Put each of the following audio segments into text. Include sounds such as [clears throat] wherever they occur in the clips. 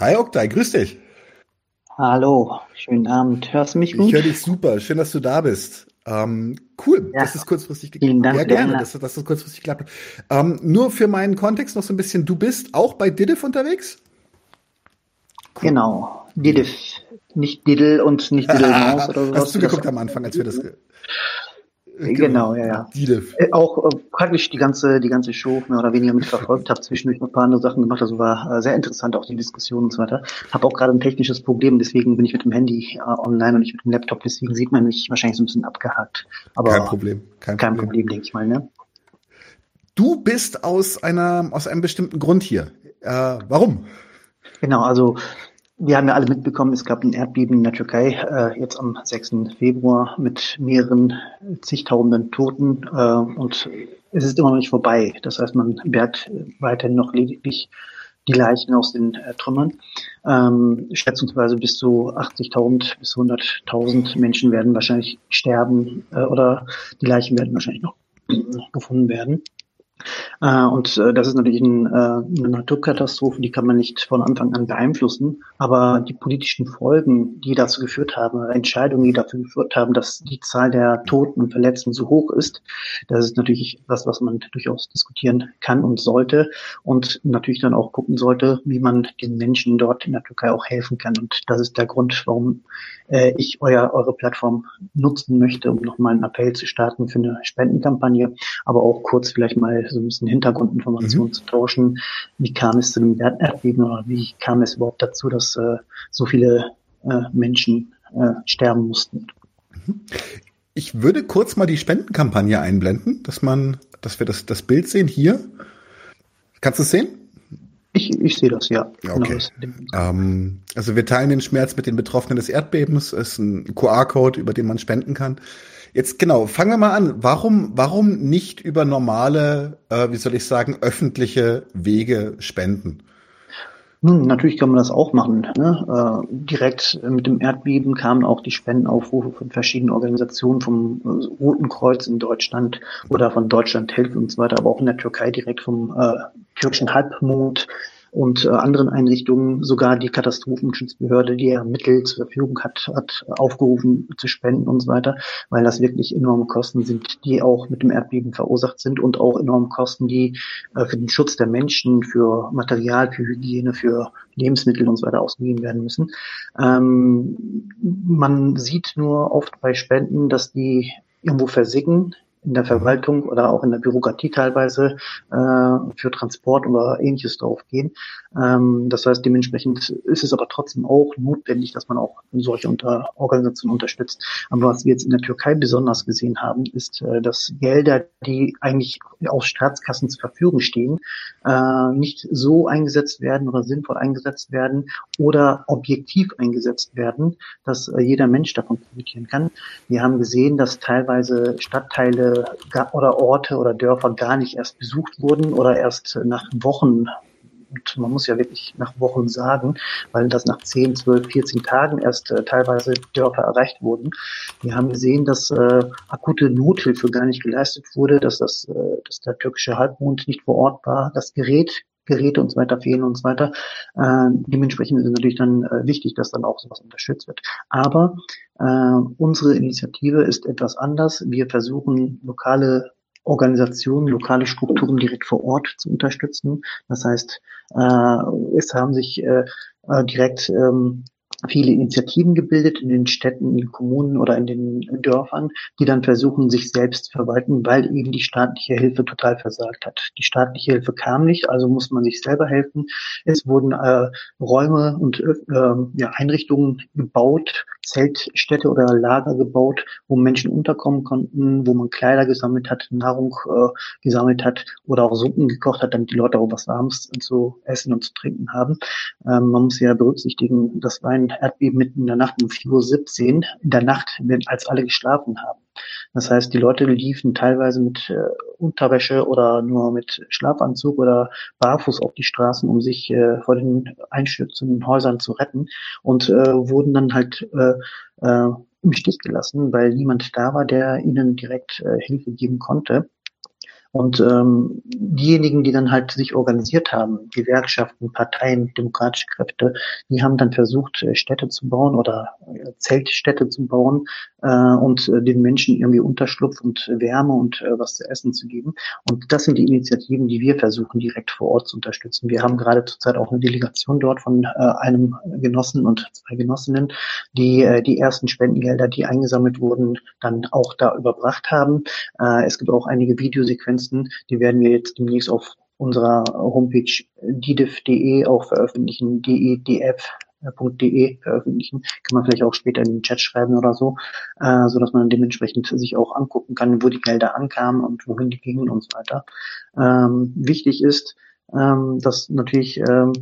Hi Oktay, grüß dich. Hallo, schönen Abend. Hörst du mich gut? Ich höre dich super. Schön, dass du da bist. Ähm, cool, ja. dass es kurzfristig geklappt Vielen Dank. Ja, gerne, dass, dass es kurzfristig geklappt hat. Ähm, nur für meinen Kontext noch so ein bisschen. Du bist auch bei Didif unterwegs? Cool. Genau, Didif. Nicht Diddle und nicht Diddle [laughs] Maus oder so. Hast du geguckt am Anfang, als wir das Genau, ja, ja. Äh, auch äh, praktisch die ganze, die ganze Show mehr oder weniger mitverfolgt, habe zwischendurch noch ein paar andere Sachen gemacht, also war äh, sehr interessant auch die Diskussion und so weiter. Habe auch gerade ein technisches Problem, deswegen bin ich mit dem Handy äh, online und nicht mit dem Laptop, deswegen sieht man mich wahrscheinlich so ein bisschen abgehakt. Aber kein Problem, kein, kein Problem. Problem, denke ich mal, ne? Du bist aus einer, aus einem bestimmten Grund hier. Äh, warum? Genau, also wir haben ja alle mitbekommen, es gab ein Erdbeben in der Türkei, äh, jetzt am 6. Februar mit mehreren zigtausenden Toten äh, und es ist immer noch nicht vorbei. Das heißt, man bergt weiterhin noch lediglich die Leichen aus den äh, Trümmern. Ähm, schätzungsweise bis zu 80.000 bis 100.000 Menschen werden wahrscheinlich sterben äh, oder die Leichen werden wahrscheinlich noch gefunden werden. Äh, und äh, das ist natürlich äh, eine Naturkatastrophe, die kann man nicht von Anfang an beeinflussen. Aber die politischen Folgen, die dazu geführt haben, Entscheidungen, die dafür geführt haben, dass die Zahl der Toten und Verletzten so hoch ist, das ist natürlich etwas, was man durchaus diskutieren kann und sollte. Und natürlich dann auch gucken sollte, wie man den Menschen dort in der Türkei auch helfen kann. Und das ist der Grund, warum ich euer, eure Plattform nutzen möchte, um nochmal einen Appell zu starten für eine Spendenkampagne, aber auch kurz vielleicht mal so ein bisschen Hintergrundinformationen mhm. zu tauschen. Wie kam es zu dem Erdbeben oder wie kam es überhaupt dazu, dass äh, so viele äh, Menschen äh, sterben mussten? Mhm. Ich würde kurz mal die Spendenkampagne einblenden, dass man, dass wir das, das Bild sehen hier. Kannst du es sehen? Ich, ich sehe das, ja. Okay. Genau, ähm, also wir teilen den Schmerz mit den Betroffenen des Erdbebens. Es ist ein QR-Code, über den man spenden kann. Jetzt genau, fangen wir mal an. Warum, warum nicht über normale, äh, wie soll ich sagen, öffentliche Wege spenden? Nun, natürlich kann man das auch machen. Ne? Äh, direkt mit dem Erdbeben kamen auch die Spendenaufrufe von verschiedenen Organisationen, vom äh, Roten Kreuz in Deutschland oder von Deutschland Hilfe und so weiter, aber auch in der Türkei direkt vom äh, türkischen Halbmond und äh, anderen Einrichtungen, sogar die Katastrophenschutzbehörde, die ja Mittel zur Verfügung hat, hat aufgerufen zu spenden und so weiter, weil das wirklich enorme Kosten sind, die auch mit dem Erdbeben verursacht sind und auch enorme Kosten, die äh, für den Schutz der Menschen, für Material, für Hygiene, für Lebensmittel und so weiter ausgegeben werden müssen. Ähm, man sieht nur oft bei Spenden, dass die irgendwo versicken in der Verwaltung oder auch in der Bürokratie teilweise äh, für Transport oder ähnliches draufgehen. Ähm, das heißt, dementsprechend ist es aber trotzdem auch notwendig, dass man auch solche unter Organisationen unterstützt. Aber was wir jetzt in der Türkei besonders gesehen haben, ist, äh, dass Gelder, die eigentlich aus Staatskassen zur Verfügung stehen, äh, nicht so eingesetzt werden oder sinnvoll eingesetzt werden oder objektiv eingesetzt werden, dass äh, jeder Mensch davon profitieren kann. Wir haben gesehen, dass teilweise Stadtteile oder Orte oder Dörfer gar nicht erst besucht wurden oder erst nach Wochen und man muss ja wirklich nach Wochen sagen, weil das nach 10, 12, 14 Tagen erst äh, teilweise Dörfer erreicht wurden. Wir haben gesehen, dass äh, akute Nothilfe gar nicht geleistet wurde, dass das, äh, dass der türkische Halbmond nicht vor Ort war, das Gerät Geräte und so weiter fehlen und so weiter. Äh, dementsprechend ist es natürlich dann äh, wichtig, dass dann auch sowas unterstützt wird. Aber äh, unsere Initiative ist etwas anders. Wir versuchen lokale Organisationen, lokale Strukturen direkt vor Ort zu unterstützen. Das heißt, äh, es haben sich äh, äh direkt ähm, viele Initiativen gebildet in den Städten, in den Kommunen oder in den Dörfern, die dann versuchen, sich selbst zu verwalten, weil eben die staatliche Hilfe total versagt hat. Die staatliche Hilfe kam nicht, also muss man sich selber helfen. Es wurden äh, Räume und äh, ja, Einrichtungen gebaut, Zeltstädte oder Lager gebaut, wo Menschen unterkommen konnten, wo man Kleider gesammelt hat, Nahrung äh, gesammelt hat oder auch Suppen gekocht hat, damit die Leute auch was Warmes zu essen und zu trinken haben. Ähm, man muss ja berücksichtigen, das war Erdbeben mitten in der Nacht um 4.17 Uhr, in der Nacht, als alle geschlafen haben. Das heißt, die Leute liefen teilweise mit äh, Unterwäsche oder nur mit Schlafanzug oder barfuß auf die Straßen, um sich äh, vor den einstürzenden Häusern zu retten und äh, wurden dann halt äh, äh, im Stich gelassen, weil niemand da war, der ihnen direkt äh, Hilfe geben konnte. Und ähm, diejenigen, die dann halt sich organisiert haben, Gewerkschaften, Parteien, demokratische Kräfte, die haben dann versucht, äh, Städte zu bauen oder äh, Zeltstädte zu bauen äh, und äh, den Menschen irgendwie Unterschlupf und Wärme und äh, was zu essen zu geben. Und das sind die Initiativen, die wir versuchen, direkt vor Ort zu unterstützen. Wir haben gerade zurzeit auch eine Delegation dort von äh, einem Genossen und zwei Genossinnen, die äh, die ersten Spendengelder, die eingesammelt wurden, dann auch da überbracht haben. Äh, es gibt auch einige Videosequenzen Listen, die werden wir jetzt demnächst auf unserer Homepage didif.de auch veröffentlichen, dedf.de veröffentlichen, kann man vielleicht auch später in den Chat schreiben oder so, äh, so dass man dementsprechend sich auch angucken kann, wo die Gelder ankamen und wohin die gingen und so weiter. Ähm, wichtig ist, ähm, dass natürlich ähm,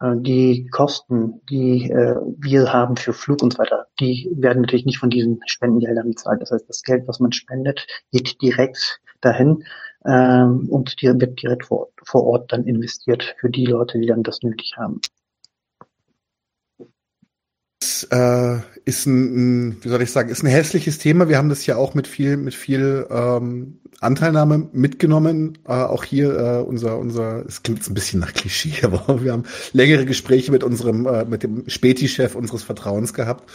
äh, die Kosten, die äh, wir haben für Flug und so weiter, die werden natürlich nicht von diesen Spendengeldern bezahlt. Das heißt, das Geld, was man spendet, geht direkt dahin ähm, und die wird direkt vor, vor Ort dann investiert für die Leute, die dann das nötig haben. Das äh, ist ein, wie soll ich sagen, ist ein hässliches Thema. Wir haben das ja auch mit viel, mit viel ähm, Anteilnahme mitgenommen. Äh, auch hier äh, unser, unser, es klingt ein bisschen nach Klischee, [laughs] aber wir haben längere Gespräche mit unserem, äh, mit dem Späti-Chef unseres Vertrauens gehabt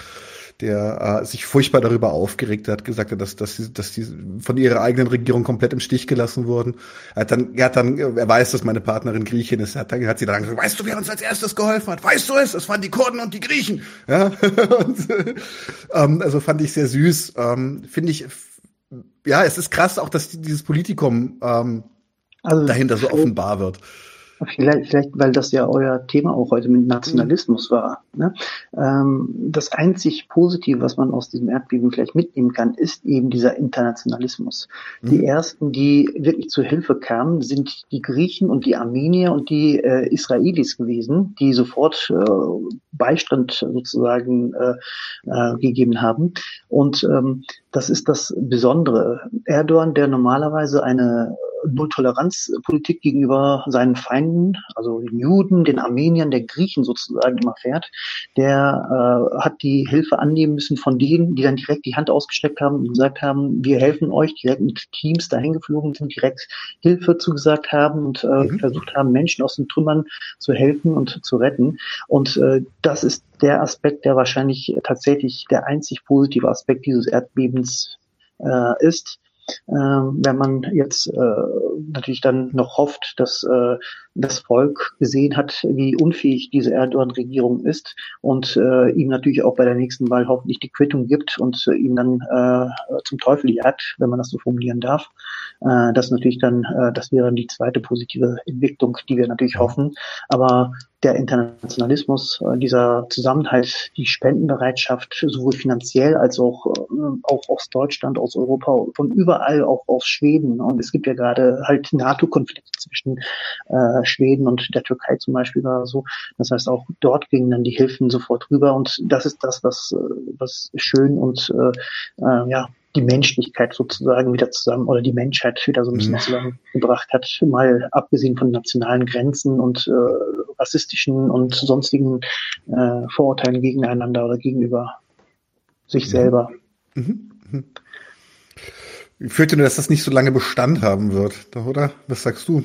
der äh, sich furchtbar darüber aufgeregt hat, gesagt hat, dass, dass, die, dass die von ihrer eigenen Regierung komplett im Stich gelassen wurden. Er hat dann, er hat dann, er weiß, dass meine Partnerin Griechin ist, er hat dann hat sie dann gesagt, weißt du, wer uns als erstes geholfen hat? Weißt du es? Es waren die Kurden und die Griechen. Ja, [laughs] und, ähm, also fand ich sehr süß. Ähm, Finde ich, ja, es ist krass auch, dass dieses Politikum ähm, also, dahinter so offenbar wird. Vielleicht, vielleicht, weil das ja euer Thema auch heute mit Nationalismus war. Ne? Ähm, das einzig Positive, was man aus diesem Erdbeben vielleicht mitnehmen kann, ist eben dieser Internationalismus. Mhm. Die ersten, die wirklich zur Hilfe kamen, sind die Griechen und die Armenier und die äh, Israelis gewesen, die sofort äh, Beistand sozusagen äh, äh, gegeben haben. Und ähm, das ist das Besondere. Erdogan, der normalerweise eine Null-Toleranz-Politik gegenüber seinen Feinden, also den Juden, den Armeniern, der Griechen sozusagen immer fährt, der äh, hat die Hilfe annehmen müssen von denen, die dann direkt die Hand ausgestreckt haben und gesagt haben, wir helfen euch, direkt mit Teams dahin geflogen sind, direkt Hilfe zugesagt haben und äh, mhm. versucht haben, Menschen aus den Trümmern zu helfen und zu retten. Und äh, das ist der Aspekt, der wahrscheinlich tatsächlich der einzig positive Aspekt dieses Erdbebens äh, ist wenn man jetzt äh, natürlich dann noch hofft, dass äh, das Volk gesehen hat, wie unfähig diese Erdogan-Regierung ist und äh, ihm natürlich auch bei der nächsten Wahl hoffentlich die Quittung gibt und äh, ihn dann äh, zum Teufel jagt, wenn man das so formulieren darf. Äh, das natürlich dann, äh, das wäre dann die zweite positive Entwicklung, die wir natürlich hoffen. Aber der Internationalismus, äh, dieser Zusammenhalt, die Spendenbereitschaft, sowohl finanziell als auch, äh, auch aus Deutschland, aus Europa, von überall, auch aus Schweden. Und es gibt ja gerade halt NATO-Konflikte zwischen äh, Schweden und der Türkei zum Beispiel oder so. Das heißt, auch dort gingen dann die Hilfen sofort rüber. Und das ist das, was, äh, was schön und äh, äh, ja, die Menschlichkeit sozusagen wieder zusammen oder die Menschheit wieder so ein bisschen mhm. zusammengebracht hat, mal abgesehen von nationalen Grenzen und äh, rassistischen und sonstigen äh, Vorurteilen gegeneinander oder gegenüber sich mhm. selber. Mhm. Mhm. Ich fürchte nur, dass das nicht so lange Bestand haben wird, oder? Was sagst du?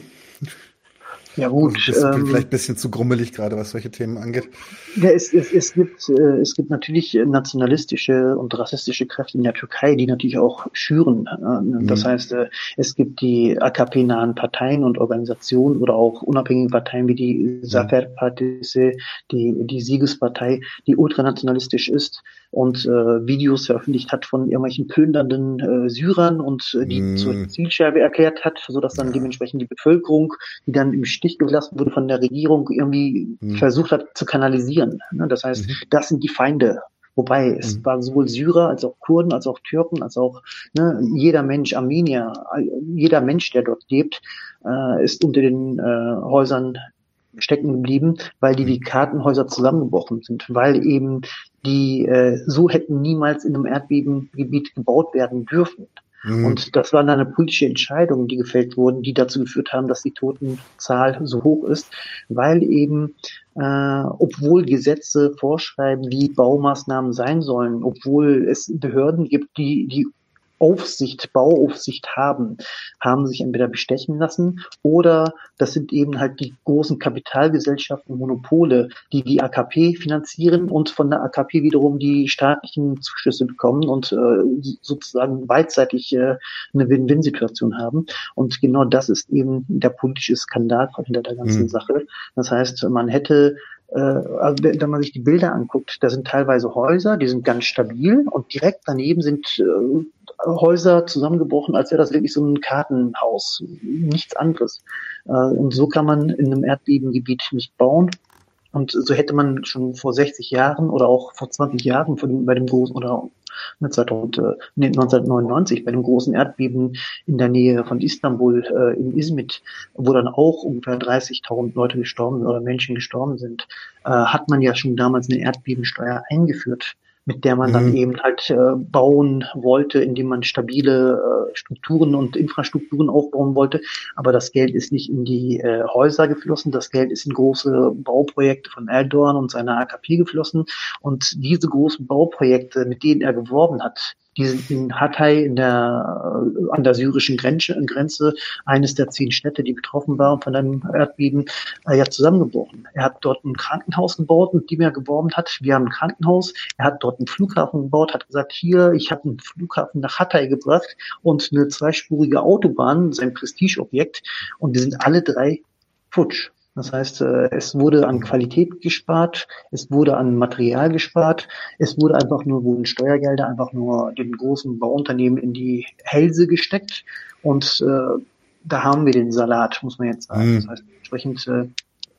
Ja gut. Also ähm, vielleicht ein bisschen zu grummelig gerade, was solche Themen angeht. Ja, es, es, es, gibt, äh, es gibt natürlich nationalistische und rassistische Kräfte in der Türkei, die natürlich auch schüren. Äh, das mhm. heißt, äh, es gibt die AKP-nahen Parteien und Organisationen oder auch unabhängige Parteien wie die Zafer Partisi, die, die Siegespartei, die ultranationalistisch ist und äh, Videos veröffentlicht hat von irgendwelchen plündernden äh, Syrern und äh, die mm. zur Zielscheibe erklärt hat, so dass dann dementsprechend die Bevölkerung, die dann im Stich gelassen wurde von der Regierung, irgendwie mm. versucht hat zu kanalisieren. Ne? Das heißt, mhm. das sind die Feinde. Wobei es mhm. waren sowohl Syrer als auch Kurden, als auch Türken, als auch ne, jeder Mensch, Armenier, jeder Mensch, der dort lebt, äh, ist unter den äh, Häusern stecken geblieben, weil die, die mhm. Kartenhäuser zusammengebrochen sind, weil eben die äh, so hätten niemals in einem Erdbebengebiet gebaut werden dürfen. Mhm. Und das waren dann eine politische Entscheidungen, die gefällt wurden, die dazu geführt haben, dass die Totenzahl so hoch ist, weil eben, äh, obwohl Gesetze vorschreiben, wie Baumaßnahmen sein sollen, obwohl es Behörden gibt, die die Aufsicht, Bauaufsicht haben, haben sich entweder bestechen lassen oder das sind eben halt die großen Kapitalgesellschaften, Monopole, die die AKP finanzieren und von der AKP wiederum die staatlichen Zuschüsse bekommen und äh, sozusagen beidseitig äh, eine Win-Win-Situation haben. Und genau das ist eben der politische Skandal hinter der ganzen mhm. Sache. Das heißt, man hätte also wenn man sich die Bilder anguckt, da sind teilweise Häuser, die sind ganz stabil und direkt daneben sind äh, Häuser zusammengebrochen, als wäre das wirklich so ein Kartenhaus, nichts anderes. Äh, und so kann man in einem Erdbebengebiet nicht bauen. Und so hätte man schon vor 60 Jahren oder auch vor 20 Jahren bei dem großen oder 2000, äh, nee, 1999 bei dem großen Erdbeben in der Nähe von Istanbul äh, in Izmit, wo dann auch ungefähr 30.000 Leute gestorben oder Menschen gestorben sind, äh, hat man ja schon damals eine Erdbebensteuer eingeführt mit der man dann mhm. eben halt äh, bauen wollte, indem man stabile äh, Strukturen und Infrastrukturen aufbauen wollte. Aber das Geld ist nicht in die äh, Häuser geflossen, das Geld ist in große Bauprojekte von Erdogan und seiner AKP geflossen. Und diese großen Bauprojekte, mit denen er geworben hat, die sind in Hatay in der, äh, an der syrischen Grenze, Grenze, eines der zehn Städte, die betroffen waren von einem Erdbeben, äh, ja zusammengebrochen. Er hat dort ein Krankenhaus gebaut, mit dem er geworben hat. Wir haben ein Krankenhaus. Er hat dort einen Flughafen gebaut, hat gesagt, hier, ich habe einen Flughafen nach Hatay gebracht und eine zweispurige Autobahn, sein Prestigeobjekt. Und wir sind alle drei futsch. Das heißt, äh, es wurde an Qualität gespart, es wurde an Material gespart, es wurde einfach nur, wurden Steuergelder einfach nur den großen Bauunternehmen in die Hälse gesteckt und äh, da haben wir den Salat, muss man jetzt sagen. Mhm. Das heißt, entsprechend, äh,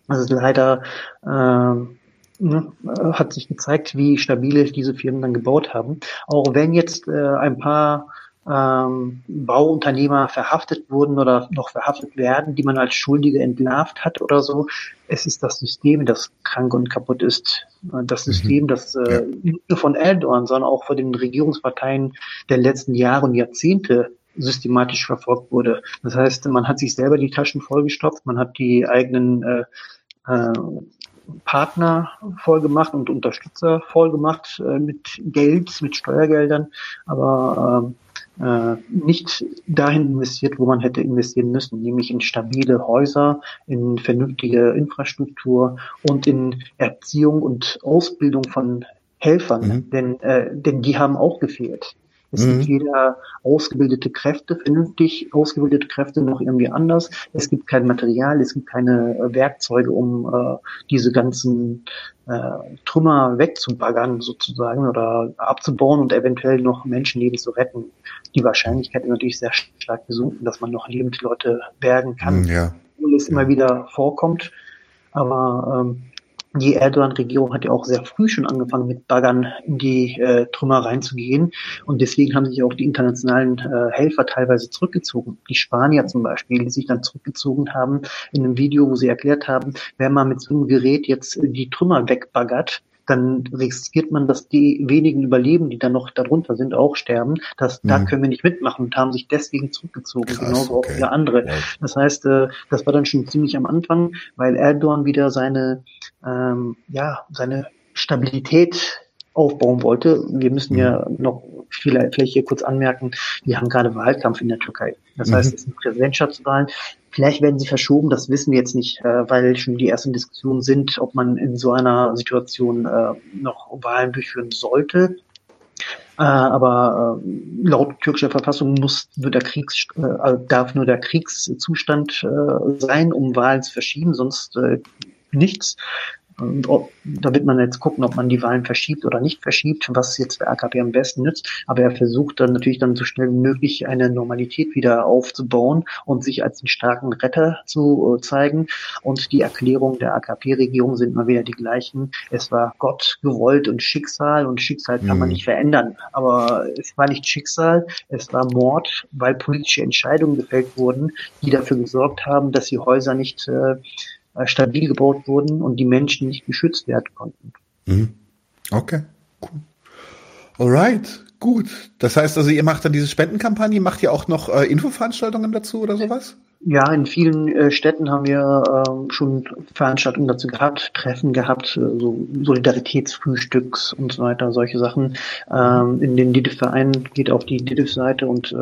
also leider äh, ne, hat sich gezeigt, wie stabile diese Firmen dann gebaut haben. Auch wenn jetzt äh, ein paar ähm, Bauunternehmer verhaftet wurden oder noch verhaftet werden, die man als Schuldige entlarvt hat oder so. Es ist das System, das krank und kaputt ist. Das mhm. System, das äh, nicht nur von Erdogan, sondern auch von den Regierungsparteien der letzten Jahre und Jahrzehnte systematisch verfolgt wurde. Das heißt, man hat sich selber die Taschen vollgestopft, man hat die eigenen äh, äh, Partner vollgemacht und Unterstützer vollgemacht äh, mit Geld, mit Steuergeldern, aber äh, äh, nicht dahin investiert, wo man hätte investieren müssen, nämlich in stabile Häuser, in vernünftige Infrastruktur und in Erziehung und Ausbildung von Helfern, mhm. denn, äh, denn die haben auch gefehlt. Es mhm. gibt weder ausgebildete Kräfte, vernünftig ausgebildete Kräfte noch irgendwie anders. Es gibt kein Material, es gibt keine äh, Werkzeuge, um äh, diese ganzen äh, Trümmer wegzubaggern sozusagen oder abzubauen und eventuell noch Menschenleben zu retten. Die Wahrscheinlichkeit ist natürlich sehr stark gesunken, dass man noch lebende Leute bergen kann. Mhm, ja. Obwohl es immer wieder vorkommt. Aber ähm, die Erdogan-Regierung hat ja auch sehr früh schon angefangen, mit Baggern in die äh, Trümmer reinzugehen. Und deswegen haben sich auch die internationalen äh, Helfer teilweise zurückgezogen. Die Spanier zum Beispiel, die sich dann zurückgezogen haben in einem Video, wo sie erklärt haben, wenn man mit so einem Gerät jetzt die Trümmer wegbaggert, dann riskiert man, dass die wenigen Überleben, die dann noch darunter sind, auch sterben. Das, mhm. Da können wir nicht mitmachen und haben sich deswegen zurückgezogen, Krass, genauso okay. auch viele andere. Ja. Das heißt, äh, das war dann schon ziemlich am Anfang, weil Erdogan wieder seine, ähm, ja, seine Stabilität aufbauen wollte. Wir müssen mhm. ja noch vielleicht hier kurz anmerken, wir haben gerade Wahlkampf in der Türkei. Das mhm. heißt, es sind Präsidentschaftswahlen. Vielleicht werden sie verschoben, das wissen wir jetzt nicht, äh, weil schon die ersten Diskussionen sind, ob man in so einer Situation äh, noch Wahlen durchführen sollte. Äh, aber laut türkischer Verfassung muss nur der Kriegs, darf nur der Kriegszustand sein, um Wahlen zu verschieben, sonst nichts. Und ob, da wird man jetzt gucken, ob man die Wahlen verschiebt oder nicht verschiebt, was jetzt der AKP am besten nützt. Aber er versucht dann natürlich dann so schnell wie möglich eine Normalität wieder aufzubauen und sich als den starken Retter zu äh, zeigen. Und die Erklärungen der AKP-Regierung sind mal wieder die gleichen. Es war Gott gewollt und Schicksal und Schicksal kann mhm. man nicht verändern. Aber es war nicht Schicksal, es war Mord, weil politische Entscheidungen gefällt wurden, die dafür gesorgt haben, dass die Häuser nicht äh, äh, stabil gebaut wurden und die Menschen nicht geschützt werden konnten. Mhm. Okay, cool. Alright, gut. Das heißt also, ihr macht dann diese Spendenkampagne, macht ihr auch noch äh, Infoveranstaltungen dazu oder sowas? Ja, in vielen äh, Städten haben wir äh, schon Veranstaltungen dazu gehabt, Treffen gehabt, äh, so Solidaritätsfrühstücks und so weiter, solche Sachen. Ähm, in den DIDIF-Vereinen geht auf die DIDIF-Seite und äh,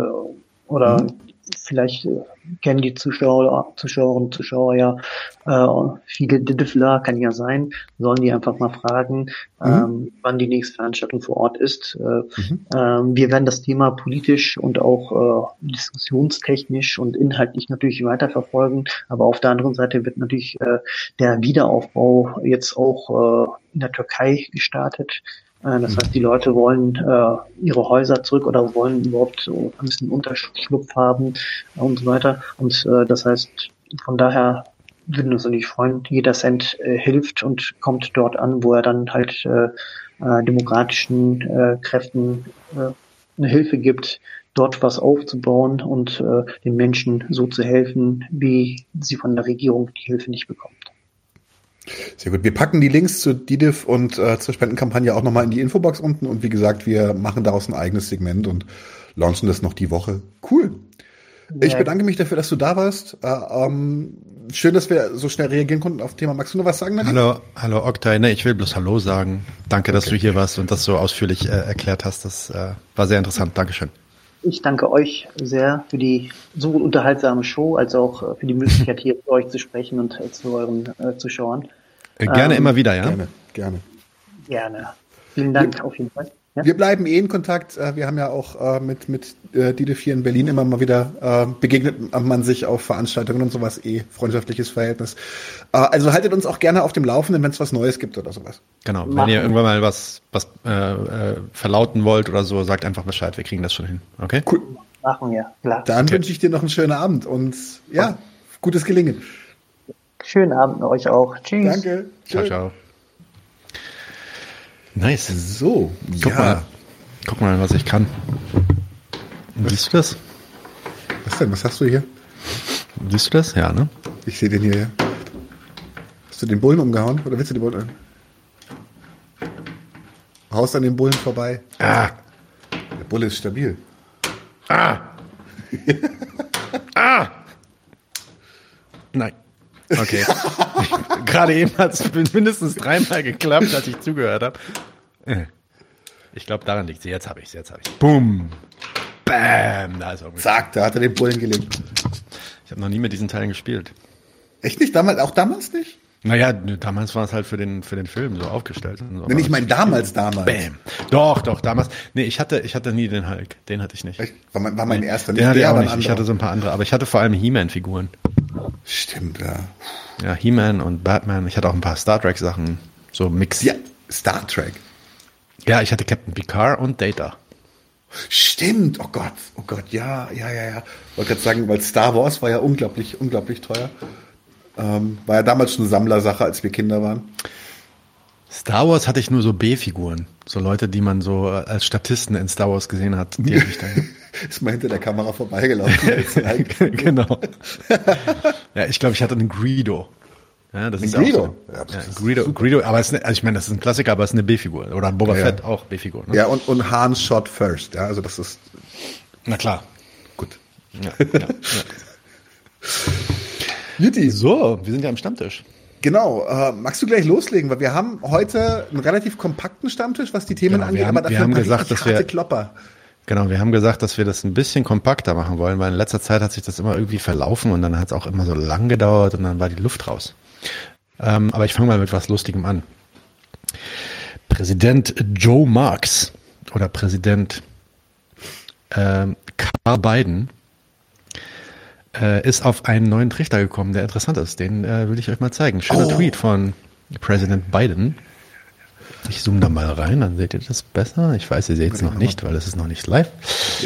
oder mhm vielleicht äh, kennen die Zuschauer, Zuschauerinnen und Zuschauer ja äh, viele Diddefler, kann ja sein, sollen die einfach mal fragen, mhm. ähm, wann die nächste Veranstaltung vor Ort ist. Äh, mhm. ähm, wir werden das Thema politisch und auch äh, diskussionstechnisch und inhaltlich natürlich weiterverfolgen, aber auf der anderen Seite wird natürlich äh, der Wiederaufbau jetzt auch äh, in der Türkei gestartet. Äh, das heißt, die Leute wollen äh, ihre Häuser zurück oder wollen überhaupt so ein bisschen Unterschlupf haben und so weiter. Und äh, das heißt, von daher würden uns natürlich freuen, jeder Cent äh, hilft und kommt dort an, wo er dann halt äh, äh, demokratischen äh, Kräften äh, eine Hilfe gibt, dort was aufzubauen und äh, den Menschen so zu helfen, wie sie von der Regierung die Hilfe nicht bekommt. Sehr gut. Wir packen die Links zu DIDIF und äh, zur Spendenkampagne auch nochmal in die Infobox unten. Und wie gesagt, wir machen daraus ein eigenes Segment und launchen das noch die Woche. Cool. Ja. Ich bedanke mich dafür, dass du da warst. Äh, ähm, schön, dass wir so schnell reagieren konnten auf das Thema. Magst du noch was sagen? Nadine? Hallo, hallo Oktay. Ne, ich will bloß Hallo sagen. Danke, dass okay. du hier warst und das so ausführlich äh, erklärt hast. Das äh, war sehr interessant. Dankeschön. Ich danke euch sehr für die sowohl unterhaltsame Show als auch äh, für die Möglichkeit, hier mit euch zu sprechen und zu euren äh, Zuschauern. Äh, gerne ähm, immer wieder, ja? Gerne, gerne. Gerne. Vielen Dank wir, auf jeden Fall. Ja? Wir bleiben eh in Kontakt. Äh, wir haben ja auch mit, mit äh, Dide 4 in Berlin immer mal wieder begegnet man sich auf Veranstaltungen und sowas eh freundschaftliches Verhältnis. also haltet uns auch gerne auf dem Laufenden, wenn es was Neues gibt oder sowas. Genau. Machen. Wenn ihr irgendwann mal was, was äh, verlauten wollt oder so, sagt einfach Bescheid. Wir kriegen das schon hin. Okay? Cool. Machen wir, klar. Dann okay. wünsche ich dir noch einen schönen Abend und ja, gutes Gelingen. Schönen Abend euch auch. Tschüss. Danke. Ciao, ciao. Nice. So, guck ja. mal. Guck mal, was ich kann. Siehst du das? Was denn? Was hast du hier? Siehst du das? Ja, ne? Ich sehe den hier, ja. Hast du den Bullen umgehauen? Oder willst du den Bullen? Haust an den Bullen vorbei. Ah. Der Bulle ist stabil. Ah. [laughs] ah. Nein. Okay. [laughs] Gerade eben hat es mindestens dreimal geklappt, als ich zugehört habe. Ich glaube, daran liegt sie. Jetzt habe ich es, jetzt habe ich Bumm. Bam. Da ist auch Zack, da hat er den Bullen gelegt. Ich habe noch nie mit diesen Teilen gespielt. Echt nicht? Damals, auch damals nicht? Naja, damals war es halt für den, für den Film so aufgestellt. So. Wenn ich meine damals, damals. Bam. Doch, doch, damals. Nee, ich hatte, ich hatte nie den Hulk. Den hatte ich nicht. War mein, war mein nee. erster. Den hatte ich auch nicht. Ich hatte so ein paar andere. Aber ich hatte vor allem He-Man-Figuren. Stimmt, ja. Ja, He-Man und Batman. Ich hatte auch ein paar Star Trek Sachen. So Mix. Ja, Star Trek. Ja, ich hatte Captain Picard und Data. Stimmt, oh Gott, oh Gott, ja, ja, ja, ja. Wollte gerade sagen, weil Star Wars war ja unglaublich, unglaublich teuer. Ähm, war ja damals schon eine Sammlersache, als wir Kinder waren. Star Wars hatte ich nur so B-Figuren. So Leute, die man so als Statisten in Star Wars gesehen hat. Die [laughs] ich dann ist mal hinter der Kamera vorbeigelaufen. [laughs] genau. ja, ich glaube, ich hatte einen Greedo. Ja, das ein ist Greedo. Auch so, ja, ja Greedo, Greedo, aber es ist, also ich meine, das ist ein Klassiker, aber es ist eine B-Figur. Oder ein Boba ja, Fett auch B-Figur. Ne? Ja, und, und Han Shot First. Ja, also das ist. Na klar. Gut. Ja, ja, ja. [laughs] Jutti. So, wir sind ja am Stammtisch. Genau, äh, magst du gleich loslegen, weil wir haben heute einen relativ kompakten Stammtisch, was die Themen genau, angeht, haben, aber dafür wir haben gesagt, dass wir Klopper. Genau, wir haben gesagt, dass wir das ein bisschen kompakter machen wollen, weil in letzter Zeit hat sich das immer irgendwie verlaufen und dann hat es auch immer so lang gedauert und dann war die Luft raus. Ähm, aber ich fange mal mit was Lustigem an. Präsident Joe Marks oder Präsident äh, Carl Biden äh, ist auf einen neuen Trichter gekommen, der interessant ist. Den äh, will ich euch mal zeigen. Schöner oh. Tweet von Präsident Biden. Ich zoome da mal rein, dann seht ihr das besser. Ich weiß, ihr seht es noch nicht, weil es ist noch nicht live.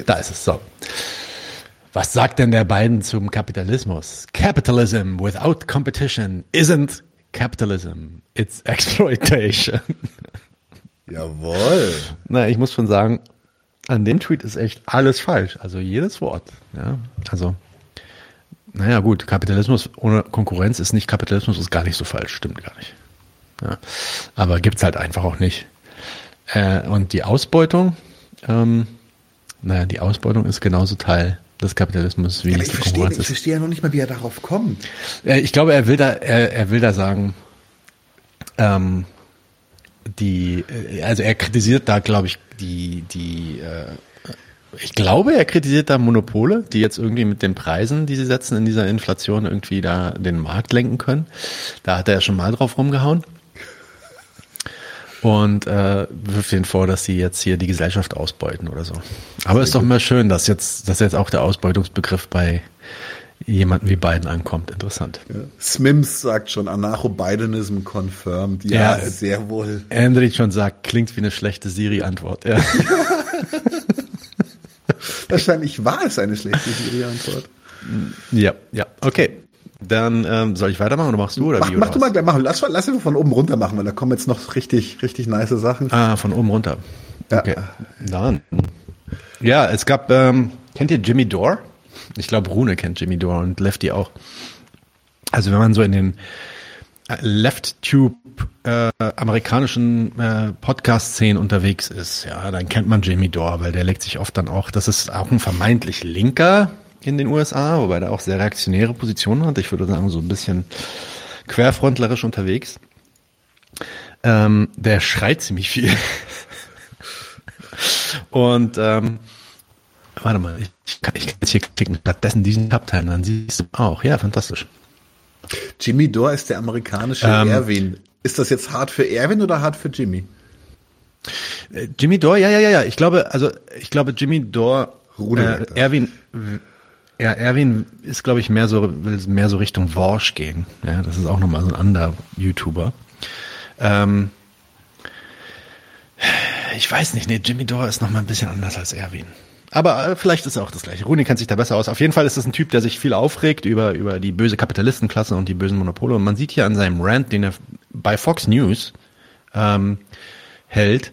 Da ist es so. Was sagt denn der Biden zum Kapitalismus? Capitalism without competition isn't capitalism, it's exploitation. [laughs] Jawohl. Na, ich muss schon sagen, an dem Tweet ist echt alles falsch. Also jedes Wort. Ja, also naja, gut, Kapitalismus ohne Konkurrenz ist nicht Kapitalismus, ist gar nicht so falsch, stimmt gar nicht. Ja. Aber gibt's halt einfach auch nicht. Äh, und die Ausbeutung, ähm, naja, die Ausbeutung ist genauso Teil des Kapitalismus, wie Ja, ich die verstehe, ich verstehe ja noch nicht mal, wie er darauf kommt. Äh, Ich glaube, er will da, er, er will da sagen, ähm, die, äh, also er kritisiert da, glaube ich, die, die, äh, ich glaube, er kritisiert da Monopole, die jetzt irgendwie mit den Preisen, die sie setzen in dieser Inflation, irgendwie da den Markt lenken können. Da hat er ja schon mal drauf rumgehauen. Und äh, wirft ihnen vor, dass sie jetzt hier die Gesellschaft ausbeuten oder so. Aber ist doch immer schön, dass jetzt, dass jetzt auch der Ausbeutungsbegriff bei jemanden wie Biden ankommt. Interessant. Smims sagt schon, Anarcho-Bidenism confirmed. Ja, Ja. sehr wohl. Andrew schon sagt, klingt wie eine schlechte Siri-Antwort. Ja. [laughs] Wahrscheinlich war es eine schlechte Siri-Antwort. ja, ja, okay. Dann ähm, soll ich weitermachen oder machst du oder Mach, wie? mach oder du was? mal gleich, mach, lass, lass einfach von oben runter machen, weil da kommen jetzt noch richtig, richtig nice Sachen. Ah, von oben runter. Ja. Okay. Dann. Ja, es gab, ähm, kennt ihr Jimmy Dore? Ich glaube, Rune kennt Jimmy Dore und Lefty auch. Also wenn man so in den äh, Left-Tube äh, amerikanischen äh, Podcast-Szenen unterwegs ist, ja, dann kennt man Jimmy Dore, weil der legt sich oft dann auch, das ist auch ein vermeintlich Linker in den USA, wobei der auch sehr reaktionäre Positionen hat. Ich würde sagen, so ein bisschen querfrontlerisch unterwegs. Ähm, der schreit ziemlich viel. [laughs] Und ähm, warte mal, ich kann, ich kann jetzt hier klicken, stattdessen diesen Tab teilen, dann siehst du auch. Ja, fantastisch. Jimmy Dore ist der amerikanische Ähm. Erwin. Ist das jetzt hart für Erwin oder hart für Jimmy? Äh, Jimmy Dore, ja, ja, ja, ja. Ich glaube, also ich glaube, Jimmy Dore, äh. Erwin, ja, Erwin ist, glaube ich, mehr so, will mehr so Richtung Worsch gehen. Ja, das ist auch nochmal so ein anderer YouTuber. Ähm, ich weiß nicht, nee, Jimmy Dore ist nochmal ein bisschen anders als Erwin. Aber äh, vielleicht ist er auch das gleiche. Runi kennt sich da besser aus. Auf jeden Fall ist das ein Typ, der sich viel aufregt über, über die böse Kapitalistenklasse und die bösen Monopole. Und man sieht hier an seinem Rant, den er bei Fox News ähm, hält,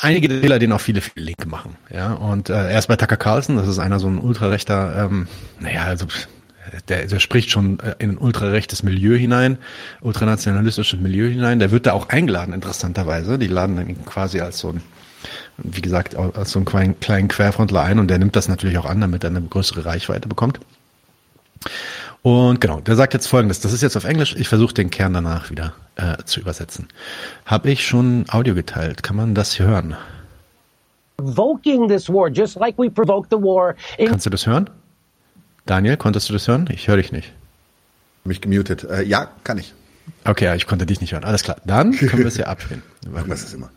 einige Fehler, den auch viele, viele Link machen. Ja, und äh, er ist bei Tucker Carlson, das ist einer so ein ultrarechter, ähm, naja, also der, der spricht schon äh, in ein ultrarechtes Milieu hinein, ultranationalistisches Milieu hinein. Der wird da auch eingeladen, interessanterweise. Die laden ihn quasi als so ein, wie gesagt, als so einen kleinen Querfrontler ein und der nimmt das natürlich auch an, damit er eine größere Reichweite bekommt. Und genau, der sagt jetzt folgendes, das ist jetzt auf Englisch, ich versuche den Kern danach wieder äh, zu übersetzen. Habe ich schon Audio geteilt, kann man das hören? provoking this war, just like we provoked the war in Kannst du das hören? Daniel, konntest du das hören? Ich höre dich nicht. Mich gemutet. Äh, ja, kann ich. Okay, ja, ich konnte dich nicht hören. Alles klar. Dann [laughs] können wir es ja abspielen. Das ist immer.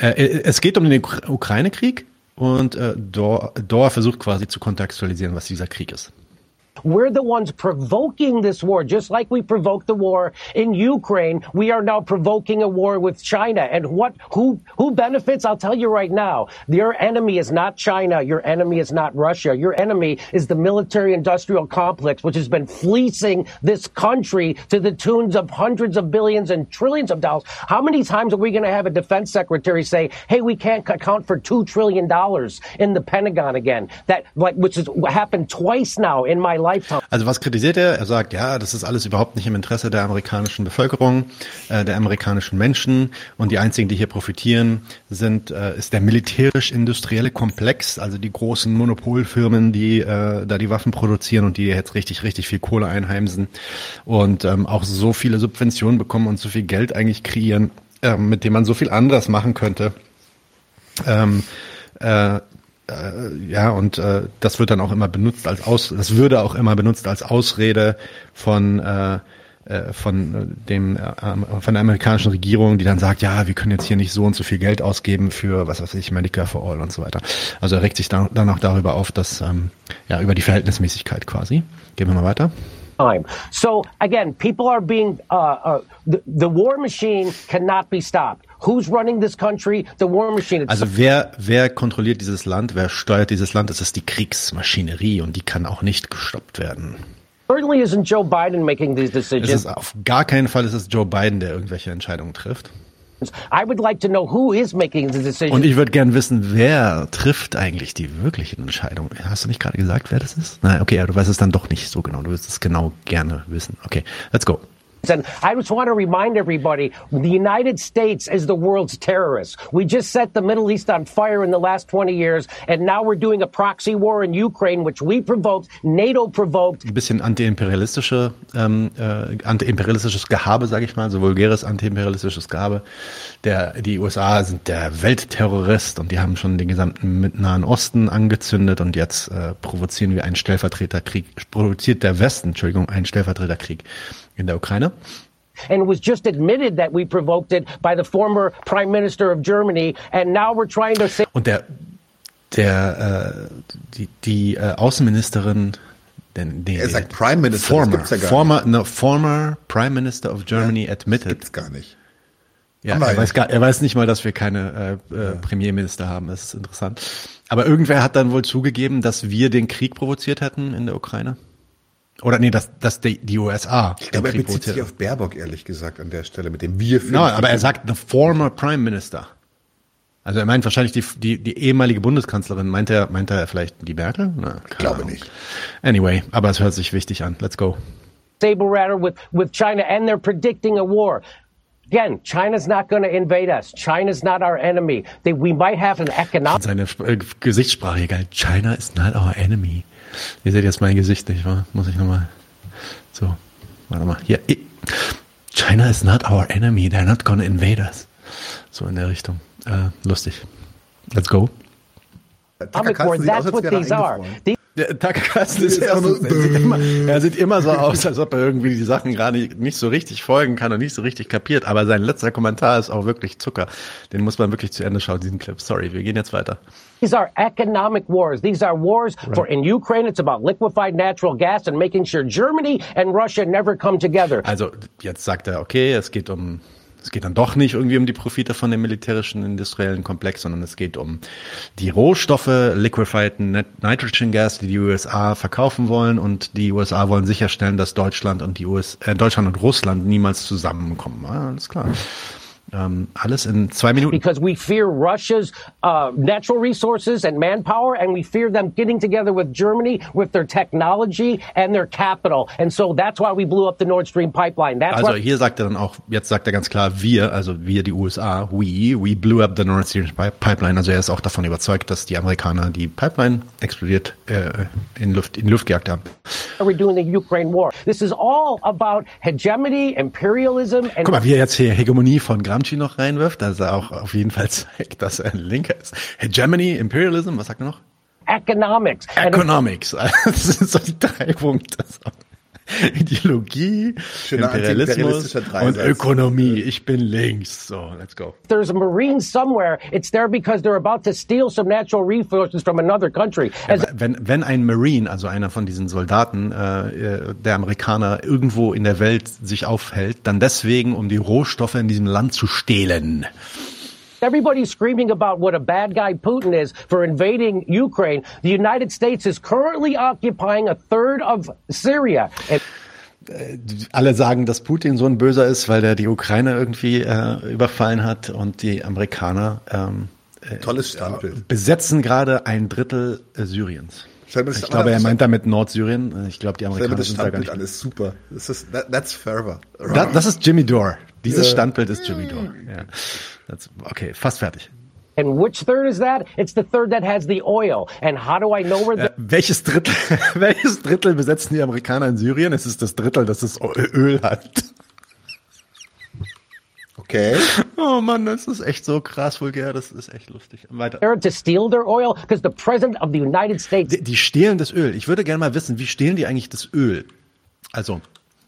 Äh, äh, es geht um den Ukra- Ukraine-Krieg und äh, Dor, Dor versucht quasi zu kontextualisieren, was dieser Krieg ist. We're the ones provoking this war, just like we provoked the war in Ukraine. We are now provoking a war with China. And what, who, who benefits? I'll tell you right now. Your enemy is not China. Your enemy is not Russia. Your enemy is the military industrial complex, which has been fleecing this country to the tunes of hundreds of billions and trillions of dollars. How many times are we going to have a defense secretary say, Hey, we can't account for two trillion dollars in the Pentagon again? That, like, which has happened twice now in my lifetime. Also was kritisiert er? Er sagt, ja, das ist alles überhaupt nicht im Interesse der amerikanischen Bevölkerung, äh, der amerikanischen Menschen und die einzigen, die hier profitieren, sind äh, ist der militärisch-industrielle Komplex, also die großen Monopolfirmen, die äh, da die Waffen produzieren und die jetzt richtig, richtig viel Kohle einheimsen und ähm, auch so viele Subventionen bekommen und so viel Geld eigentlich kreieren, äh, mit dem man so viel anderes machen könnte. Ähm, äh, ja, und äh, das wird dann auch immer benutzt als Aus, das würde auch immer benutzt als Ausrede von äh, äh, von äh, dem äh, von der amerikanischen Regierung, die dann sagt, ja, wir können jetzt hier nicht so und so viel Geld ausgeben für was weiß ich, Medicare for All und so weiter. Also er regt sich dann, auch darüber auf, dass ähm, ja über die Verhältnismäßigkeit quasi. Gehen wir mal weiter. So again, people are being uh, uh, the, the war machine cannot be stopped. Who's running this country? The war machine. It's Also wer wer kontrolliert dieses Land? Wer steuert dieses Land? Das ist die Kriegsmaschinerie und die kann auch nicht gestoppt werden. certainly isn't Joe Biden making these Es decisions. ist auf gar keinen Fall ist es Joe Biden, der irgendwelche Entscheidungen trifft. I would like to know who is making the decisions. Und ich würde gern wissen, wer trifft eigentlich die wirklichen Entscheidungen? Hast du nicht gerade gesagt, wer das ist? Nein, okay, ja, du weißt es dann doch nicht so genau. Du wirst es genau gerne wissen. Okay, let's go. And I just want to remind everybody, the United States is the world's terrorist. We just set the Middle East on fire in the last 20 years, and now we're doing a proxy war in Ukraine, which we provoked, NATO provoked. Ein bisschen antiimperialistische, ähm, äh, antiimperialistisches Gehabe, sage ich mal, so vulgäres antiimperialistisches Gehabe. Der, die USA sind der Weltterrorist und die haben schon den gesamten Nahen Osten angezündet und jetzt äh, provozieren wir einen Stellvertreterkrieg, provoziert der Westen, Entschuldigung, einen Stellvertreterkrieg in der Ukraine. And it was just admitted that we provoked it by the former Prime Minister of Germany, and now we're trying to say. Und der, der, äh, die, die äh, Außenministerin, den, den, Er sagt Prime Minister, das former, gibt's ja gar former, no, former Prime Minister of Germany admitted. Gibt's gar nicht. Ja, Haben er ja. weiß, gar, er weiß nicht mal, dass wir keine äh, äh, Premierminister haben. Das ist interessant. Aber irgendwer hat dann wohl zugegeben, dass wir den Krieg provoziert hätten in der Ukraine. Oder nee, dass, dass die, die USA Ich glaube, er bezieht sich auf Baerbock, ehrlich gesagt, an der Stelle, mit dem wir für No, aber er sagt the former Prime Minister. Also er meint wahrscheinlich die, die, die ehemalige Bundeskanzlerin. Meint er, meint er vielleicht die Merkel? Na, keine glaube Ahnung. nicht. Anyway, aber es hört sich wichtig an. Let's go. saber rattle with, with China, and they're predicting a war. Again, China's not going to invade us. China's not our enemy. They, we might have an economic seine äh, Gesichtssprache, geil. China is not our enemy. Ihr seht jetzt mein Gesicht, nicht wahr? Muss ich nochmal. So, warte mal. Hier. China is not our enemy. They're not gonna invade us. So in der Richtung. Äh, lustig. Let's go. Tucker Carlson war. sieht aus, That's what these are. Der ist erstens, er, sieht immer, er sieht immer so aus, als ob er irgendwie die Sachen gerade nicht so richtig folgen kann und nicht so richtig kapiert. Aber sein letzter Kommentar ist auch wirklich Zucker. Den muss man wirklich zu Ende schauen, diesen Clip. Sorry, wir gehen jetzt weiter. These are economic wars. These are wars for in Ukraine. It's about liquefied natural gas and making sure Germany and Russia never come together. Also jetzt sagt er, okay, es geht um, es geht dann doch nicht irgendwie um die Profite von dem militärischen industriellen Komplex, sondern es geht um die Rohstoffe, liquefied Nit- Nitrogen Gas, die die USA verkaufen wollen und die USA wollen sicherstellen, dass Deutschland und die US, äh, Deutschland und Russland niemals zusammenkommen. Ah, alles klar. Ähm, alles in zwei Minuten. Because we fear Russia's uh, natural resources and manpower, and we fear them getting together with Germany with their technology and their capital. And so that's why we blew up the Nord Stream pipeline. That's Also hier sagt er dann auch, jetzt sagt er ganz klar, wir, also wir, die USA, we, we blew up the Nord Stream pi- pipeline. Also er ist auch davon überzeugt, dass die Amerikaner die Pipeline explodiert äh, in Luft, in Luft gejagt haben. we're doing the Ukraine war. This is all about hegemony, imperialism, and Guck mal, wie er jetzt hier Hegemonie von Gramsci noch reinwirft, dass er auch auf jeden Fall [laughs] zeigt, dass er ein Linker ist. Hegemony, Imperialism, was sagt er noch? economics. Economics. [laughs] Das sind so die drei Punkte. [laughs] Ideologie, Schöner Imperialismus und. Ökonomie. Ich bin links. So, let's go. there's a Marine somewhere, it's there because they're about to steal some natural resources from another country. As Wenn, wenn ein Marine, also einer von diesen Soldaten äh, äh, der Amerikaner, irgendwo in der Welt sich aufhält, dann deswegen, um die Rohstoffe in diesem Land zu stehlen. Everybody's screaming about what a bad guy Putin is for invading Ukraine, the United States is currently occupying a third of Syria. And Alle sagen, dass Putin so ein Böser ist, weil der die Ukraine irgendwie äh, überfallen hat und die Amerikaner ähm, Tolles Standbild. besetzen gerade ein Drittel äh, Syriens. Ich glaube, er meint damit Nordsyrien. Ich glaube, die Amerikaner das sind da gar nicht. ist super. Das ist, that, that's fervor. Da, das ist Jimmy Dore. Dieses. Standbild ist Jimmy Dore. Ja. Das, okay, fast fertig. and which third is that? It's the third that has the oil. And how do I know where the Äh, welches Drittel, [laughs] welches Drittel besetzen die Amerikaner in Syrien? Es ist das Drittel, das das Öl hat. Okay. [laughs] Oh Mann, das ist echt so krass vulgär, das ist echt lustig. Weiter. to steal their oil? Because the president of the United States Die, die stehlen das Öl. Ich würde gerne mal wissen, wie stehlen die eigentlich das Öl? Also,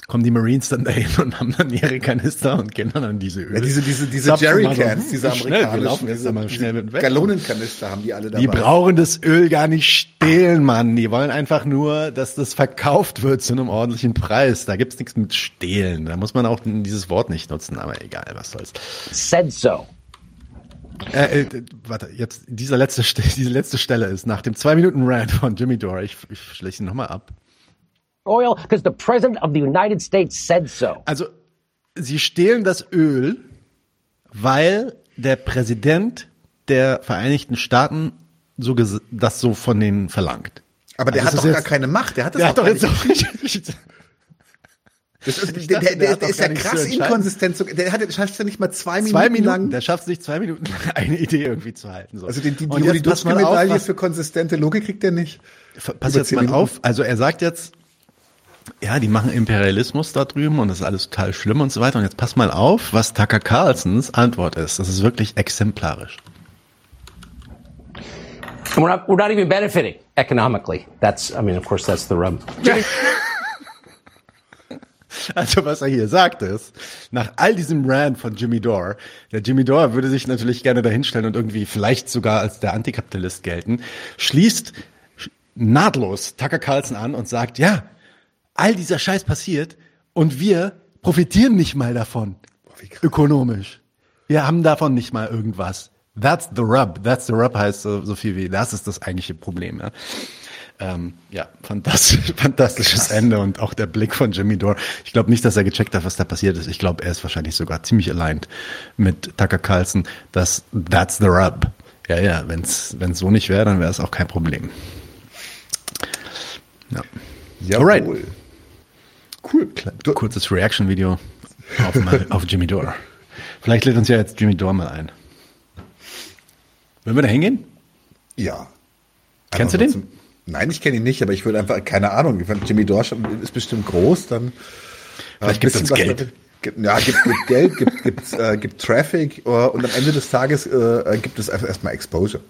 kommen die Marines dann dahin und haben dann ihre Kanister und gehen dann an diese Öl. Ja, diese, diese, diese mal so, Jerrycans, diese schnell, wir amerikanischen, laufen jetzt diese, mal schnell mit weg. Gallonenkanister haben die alle dabei. Die brauchen das Öl gar nicht stehlen, Mann. Die wollen einfach nur, dass das verkauft wird zu einem ordentlichen Preis. Da gibt's nichts mit stehlen. Da muss man auch dieses Wort nicht nutzen, aber egal, was soll's. said so. Äh, äh, warte, jetzt dieser letzte, diese letzte Stelle ist nach dem zwei Minuten Rant von Jimmy Dore. Ich, ich schläge ihn nochmal ab. Oil because the president of the United States said so. Also, sie stehlen das Öl, weil der Präsident der Vereinigten Staaten so das so von denen verlangt. Aber der Also hat doch ist gar jetzt- keine Macht. Der hat das Der hat doch jetzt nicht. auch nicht. Das ist, der, der, der, der ist ja krass inkonsistent. Der hat, schafft es ja nicht mal zwei, zwei Minuten, Minuten lang. Der schafft es nicht zwei Minuten lang, [laughs] eine Idee irgendwie zu halten. So. Also die, die, die, die Dutzke-Medaille für konsistente Logik kriegt er nicht. Pass jetzt mal auf. Also er sagt jetzt, ja, die machen Imperialismus da drüben und das ist alles total schlimm und so weiter. Und jetzt pass mal auf, was Tucker Carlsons Antwort ist. Das ist wirklich exemplarisch. We're not, we're not even benefiting economically. That's, I mean, of course, that's the rub. [laughs] Also was er hier sagt ist, nach all diesem Rant von Jimmy Dore, der Jimmy Dore würde sich natürlich gerne dahinstellen und irgendwie vielleicht sogar als der Antikapitalist gelten, schließt nahtlos Tucker Carlson an und sagt, ja, all dieser Scheiß passiert und wir profitieren nicht mal davon. Ökonomisch. Wir haben davon nicht mal irgendwas. That's the rub. That's the rub heißt so, so viel wie, das ist das eigentliche Problem. Ja, ähm, ja fantastisch, [laughs] fantastisches Ende und auch der Blick von Jimmy Dore. Ich glaube nicht, dass er gecheckt hat, was da passiert ist. Ich glaube, er ist wahrscheinlich sogar ziemlich aligned mit Tucker Carlson, dass that's the rub. Ja, ja, wenn es so nicht wäre, dann wäre es auch kein Problem. Ja. Jawohl. Alright. Cool. Kurzes Reaction-Video auf, [laughs] auf Jimmy Dore. Vielleicht lädt uns ja jetzt Jimmy Dore mal ein. Wollen wir da hingehen? Ja. Kennst du den? Nein, ich kenne ihn nicht, aber ich würde einfach, keine Ahnung, Jimmy Dorsch ist bestimmt groß, dann. Vielleicht gibt es uns Geld. Ja, gibt, gibt Geld, gibt, gibt, äh, gibt Traffic uh, und am Ende des Tages äh, gibt es einfach erstmal Exposure.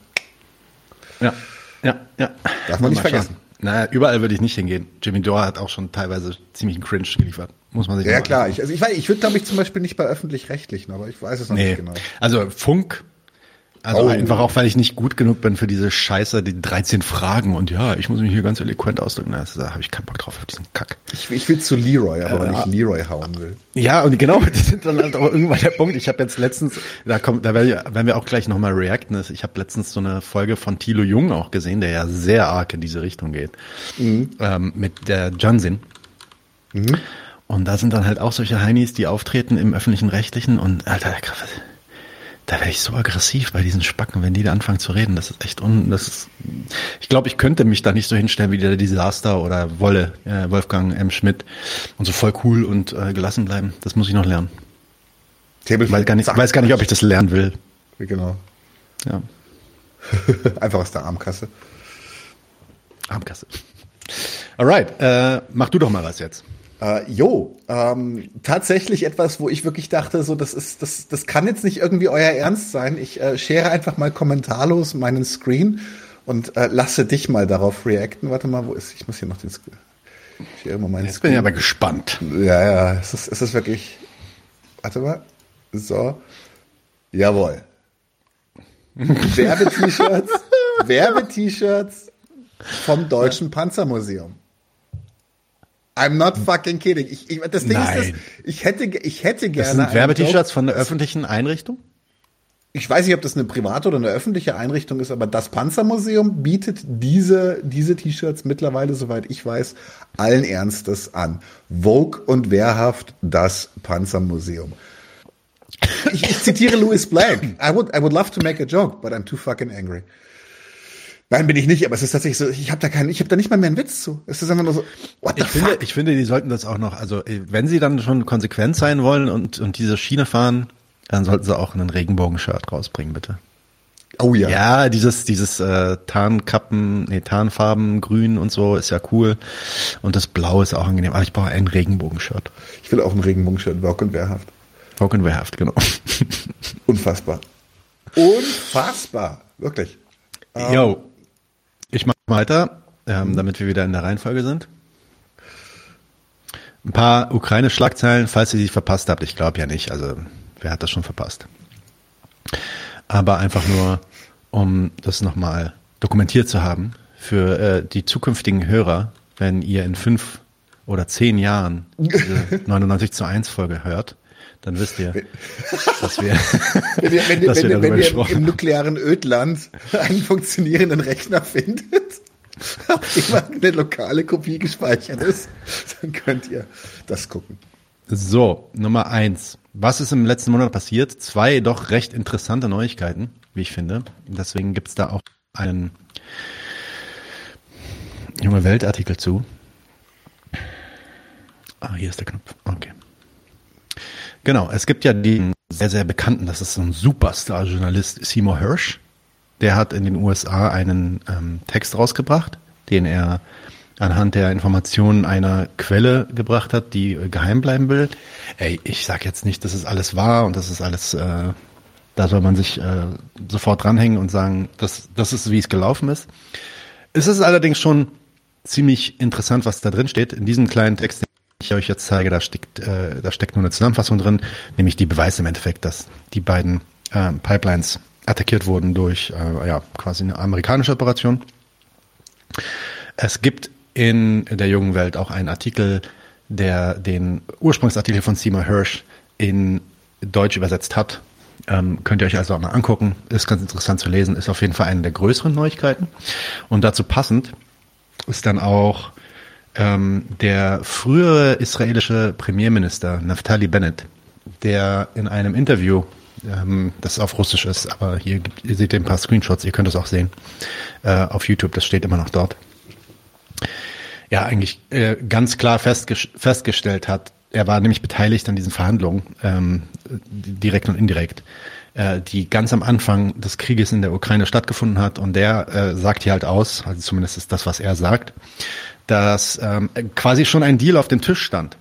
Ja, ja, ja. Darf man nicht vergessen. Naja, überall würde ich nicht hingehen. Jimmy Dore hat auch schon teilweise ziemlich einen Cringe geliefert. Muss man sich Ja, klar. Ich, also ich, weiß, ich würde, glaube ich, zum Beispiel nicht bei öffentlich-rechtlichen, aber ich weiß es noch nee. nicht genau. Also Funk also oh. einfach auch, weil ich nicht gut genug bin für diese Scheiße, die 13 Fragen und ja, ich muss mich hier ganz eloquent ausdrücken. Da habe ich keinen Bock drauf auf diesen Kack. Ich, ich will zu Leroy, aber äh, wenn ich Leroy hauen will. Ja, und genau, [laughs] das ist dann halt auch irgendwann der Punkt. Ich habe jetzt letztens, da kommt, da werden wir auch gleich nochmal reacten. Ich habe letztens so eine Folge von Thilo Jung auch gesehen, der ja sehr arg in diese Richtung geht. Mhm. Ähm, mit der Johnson. Mhm. Und da sind dann halt auch solche Heinis, die auftreten im öffentlichen Rechtlichen und Alter, der Kraft da wäre ich so aggressiv bei diesen Spacken, wenn die da anfangen zu reden. Das ist echt un, das ist, ich glaube, ich könnte mich da nicht so hinstellen wie der Desaster oder Wolle, äh, Wolfgang M. Schmidt und so voll cool und äh, gelassen bleiben. Das muss ich noch lernen. Ich weiß gar, nicht, weiß gar nicht, ob ich das lernen will. Genau. Ja. [laughs] Einfach aus der Armkasse. Armkasse. Alright, äh, mach du doch mal was jetzt. Äh, jo, ähm, tatsächlich etwas, wo ich wirklich dachte, so das ist, das, das kann jetzt nicht irgendwie euer Ernst sein. Ich äh, schere einfach mal kommentarlos meinen Screen und äh, lasse dich mal darauf reacten. Warte mal, wo ist? Ich muss hier noch den Screen. Ich schere mal meinen jetzt Screen. bin ich aber gespannt. Ja, ja, es ist, es ist wirklich. Warte mal. So. Jawohl. Werbe-T-Shirts. [laughs] Werbe-T-Shirts vom Deutschen Panzermuseum. I'm not fucking kidding. Ich, ich, das Ding Nein. ist, das, ich hätte, ich hätte gerne. Das sind Werbet-Shirts von einer öffentlichen Einrichtung? Ich weiß nicht, ob das eine private oder eine öffentliche Einrichtung ist, aber das Panzermuseum bietet diese, diese T-Shirts mittlerweile, soweit ich weiß, allen Ernstes an. Vogue und wehrhaft das Panzermuseum. Ich, ich zitiere Louis Black. [laughs] I would, I would love to make a joke, but I'm too fucking angry. Nein, bin ich nicht, aber es ist tatsächlich so, ich habe da keinen, ich habe da nicht mal mehr einen Witz zu. Es ist einfach nur so, what the ich fuck? Finde, ich finde, die sollten das auch noch, also wenn sie dann schon konsequent sein wollen und, und diese Schiene fahren, dann sollten sie auch einen Regenbogen-Shirt rausbringen, bitte. Oh ja. Ja, dieses, dieses äh, Tarnkappen, nee, Tarnfarben, grün und so ist ja cool. Und das Blau ist auch angenehm. Aber ich brauche ein Regenbogen-Shirt. Ich will auch ein Regenbogen-Shirt, Work und Wehrhaft. Work und Wehrhaft, genau. [laughs] Unfassbar. Unfassbar. Wirklich. Yo. Ich mache weiter, ähm, damit wir wieder in der Reihenfolge sind. Ein paar Ukraine-Schlagzeilen, falls ihr die verpasst habt. Ich glaube ja nicht. Also, wer hat das schon verpasst? Aber einfach nur, um das nochmal dokumentiert zu haben für äh, die zukünftigen Hörer, wenn ihr in fünf oder zehn Jahren diese [laughs] 99 zu 1 Folge hört, dann wisst [laughs] ihr, dass wir, wenn ihr, wenn, dass wenn, wir wenn ihr im nuklearen Ödland einen funktionierenden Rechner findet, [laughs] auf dem eine lokale Kopie gespeichert ist, dann könnt ihr das gucken. So, Nummer eins. Was ist im letzten Monat passiert? Zwei doch recht interessante Neuigkeiten, wie ich finde. Deswegen gibt's da auch einen junge Weltartikel zu. Ah, hier ist der Knopf. Oh, Genau, es gibt ja den sehr, sehr bekannten, das ist so ein Superstar-Journalist, Seymour Hirsch. Der hat in den USA einen ähm, Text rausgebracht, den er anhand der Informationen einer Quelle gebracht hat, die äh, geheim bleiben will. Ey, ich sag jetzt nicht, dass es alles wahr und das ist alles, äh, da soll man sich äh, sofort dranhängen und sagen, das, das ist, wie es gelaufen ist. Es ist allerdings schon ziemlich interessant, was da drin steht. In diesem kleinen Text, ich euch jetzt zeige, da steckt, äh, da steckt nur eine Zusammenfassung drin, nämlich die Beweise im Endeffekt, dass die beiden äh, Pipelines attackiert wurden durch äh, ja, quasi eine amerikanische Operation. Es gibt in der jungen Welt auch einen Artikel, der den Ursprungsartikel von Seymour Hirsch in Deutsch übersetzt hat. Ähm, könnt ihr euch also auch mal angucken. Ist ganz interessant zu lesen. Ist auf jeden Fall eine der größeren Neuigkeiten. Und dazu passend ist dann auch ähm, der frühere israelische Premierminister Naftali Bennett, der in einem Interview, ähm, das auf Russisch ist, aber hier gibt, ihr seht ein paar Screenshots, ihr könnt es auch sehen äh, auf YouTube, das steht immer noch dort. Ja, eigentlich äh, ganz klar festge festgestellt hat, er war nämlich beteiligt an diesen Verhandlungen, ähm, direkt und indirekt, äh, die ganz am Anfang des Krieges in der Ukraine stattgefunden hat. Und der äh, sagt hier halt aus, also zumindest ist das, was er sagt, dass ähm, quasi schon ein Deal auf dem Tisch stand,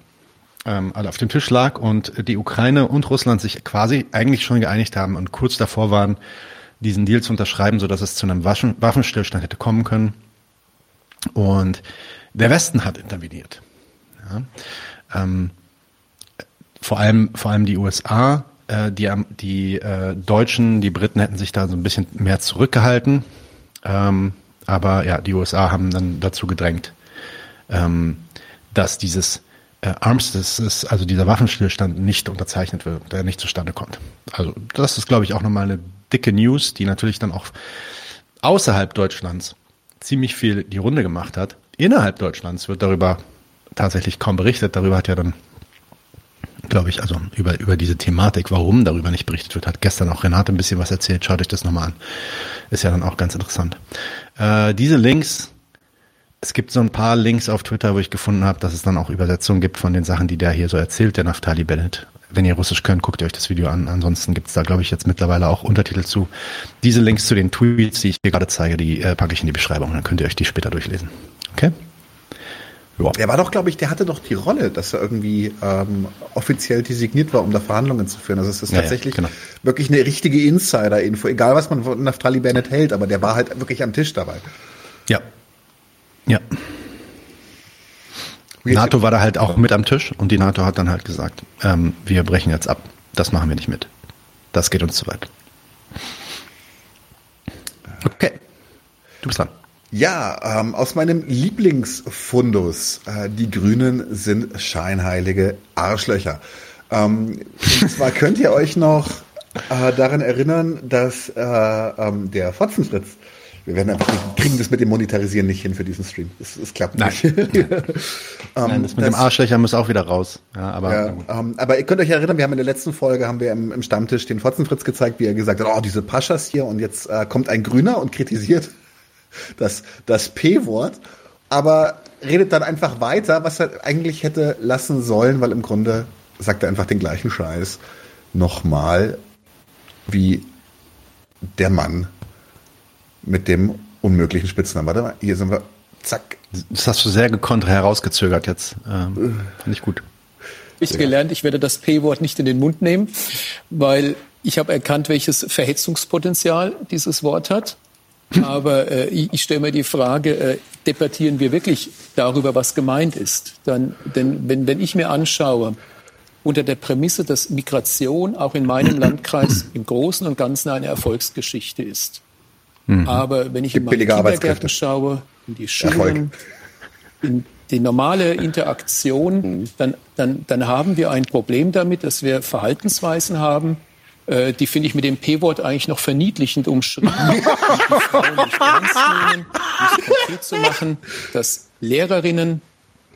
ähm, also auf dem Tisch lag und die Ukraine und Russland sich quasi eigentlich schon geeinigt haben und kurz davor waren, diesen Deal zu unterschreiben, so dass es zu einem Waffen Waffenstillstand hätte kommen können. Und der Westen hat interveniert. Ja. Ähm, vor allem, vor allem die USA, äh, die, die äh, Deutschen, die Briten hätten sich da so ein bisschen mehr zurückgehalten. Ähm, aber ja, die USA haben dann dazu gedrängt, ähm, dass dieses äh, Armistice, also dieser Waffenstillstand nicht unterzeichnet wird, der nicht zustande kommt. Also das ist, glaube ich, auch nochmal eine dicke News, die natürlich dann auch außerhalb Deutschlands ziemlich viel die Runde gemacht hat. Innerhalb Deutschlands wird darüber tatsächlich kaum berichtet. Darüber hat ja dann, glaube ich, also über, über diese Thematik, warum darüber nicht berichtet wird, hat gestern auch Renate ein bisschen was erzählt. Schaut euch das nochmal an. Ist ja dann auch ganz interessant. Äh, diese Links, es gibt so ein paar Links auf Twitter, wo ich gefunden habe, dass es dann auch Übersetzungen gibt von den Sachen, die der hier so erzählt, der Naftali Bennett. Wenn ihr Russisch könnt, guckt ihr euch das Video an. Ansonsten gibt es da, glaube ich, jetzt mittlerweile auch Untertitel zu. Diese Links zu den Tweets, die ich hier gerade zeige, die äh, packe ich in die Beschreibung. Dann könnt ihr euch die später durchlesen. Okay? Ja. Er war doch, glaube ich, der hatte doch die Rolle, dass er irgendwie ähm, offiziell designiert war, um da Verhandlungen zu führen. Also es ist ja, tatsächlich ja, genau. wirklich eine richtige Insider-Info, egal was man von Naftali Bennett hält, aber der war halt wirklich am Tisch dabei. Ja. Ja. NATO war da halt auch mit am Tisch und die NATO hat dann halt gesagt, ähm, wir brechen jetzt ab. Das machen wir nicht mit. Das geht uns zu weit. Okay. Du bist dran. Ja, ähm, aus meinem Lieblingsfundus. Äh, die Grünen sind scheinheilige Arschlöcher. Ähm, und zwar könnt ihr euch noch äh, daran erinnern, dass äh, ähm, der Fotzenfritz wir werden einfach nicht, kriegen das mit dem Monetarisieren nicht hin für diesen Stream. Das, das klappt Nein. nicht. [laughs] Nein, ähm, das mit das, dem Arschlöcher muss auch wieder raus. Ja, aber, ja, ähm, aber ihr könnt euch erinnern, wir haben in der letzten Folge haben wir im, im Stammtisch den Fotzenfritz gezeigt, wie er gesagt hat, oh, diese Paschas hier und jetzt äh, kommt ein Grüner und kritisiert [laughs] das, das P-Wort, aber redet dann einfach weiter, was er eigentlich hätte lassen sollen, weil im Grunde sagt er einfach den gleichen Scheiß nochmal wie der Mann mit dem unmöglichen Spitznamen. Warte mal, hier sind wir. Zack. Das hast du sehr gekonnt herausgezögert jetzt. Ähm, Finde ich gut. Ich habe gelernt, ich werde das P-Wort nicht in den Mund nehmen, weil ich habe erkannt, welches Verhetzungspotenzial dieses Wort hat. Aber äh, ich, ich stelle mir die Frage, äh, debattieren wir wirklich darüber, was gemeint ist? Dann, denn wenn, wenn ich mir anschaue, unter der Prämisse, dass Migration auch in meinem Landkreis im Großen und Ganzen eine Erfolgsgeschichte ist, Mhm. Aber wenn ich in meine Kindergärten schaue, in die Schulen, in die normale Interaktion, mhm. dann, dann, dann haben wir ein Problem damit, dass wir Verhaltensweisen haben, äh, die finde ich mit dem P-Wort eigentlich noch verniedlichend umschrieben. die Frauen nicht ernst nehmen, nicht konkret zu machen, dass Lehrerinnen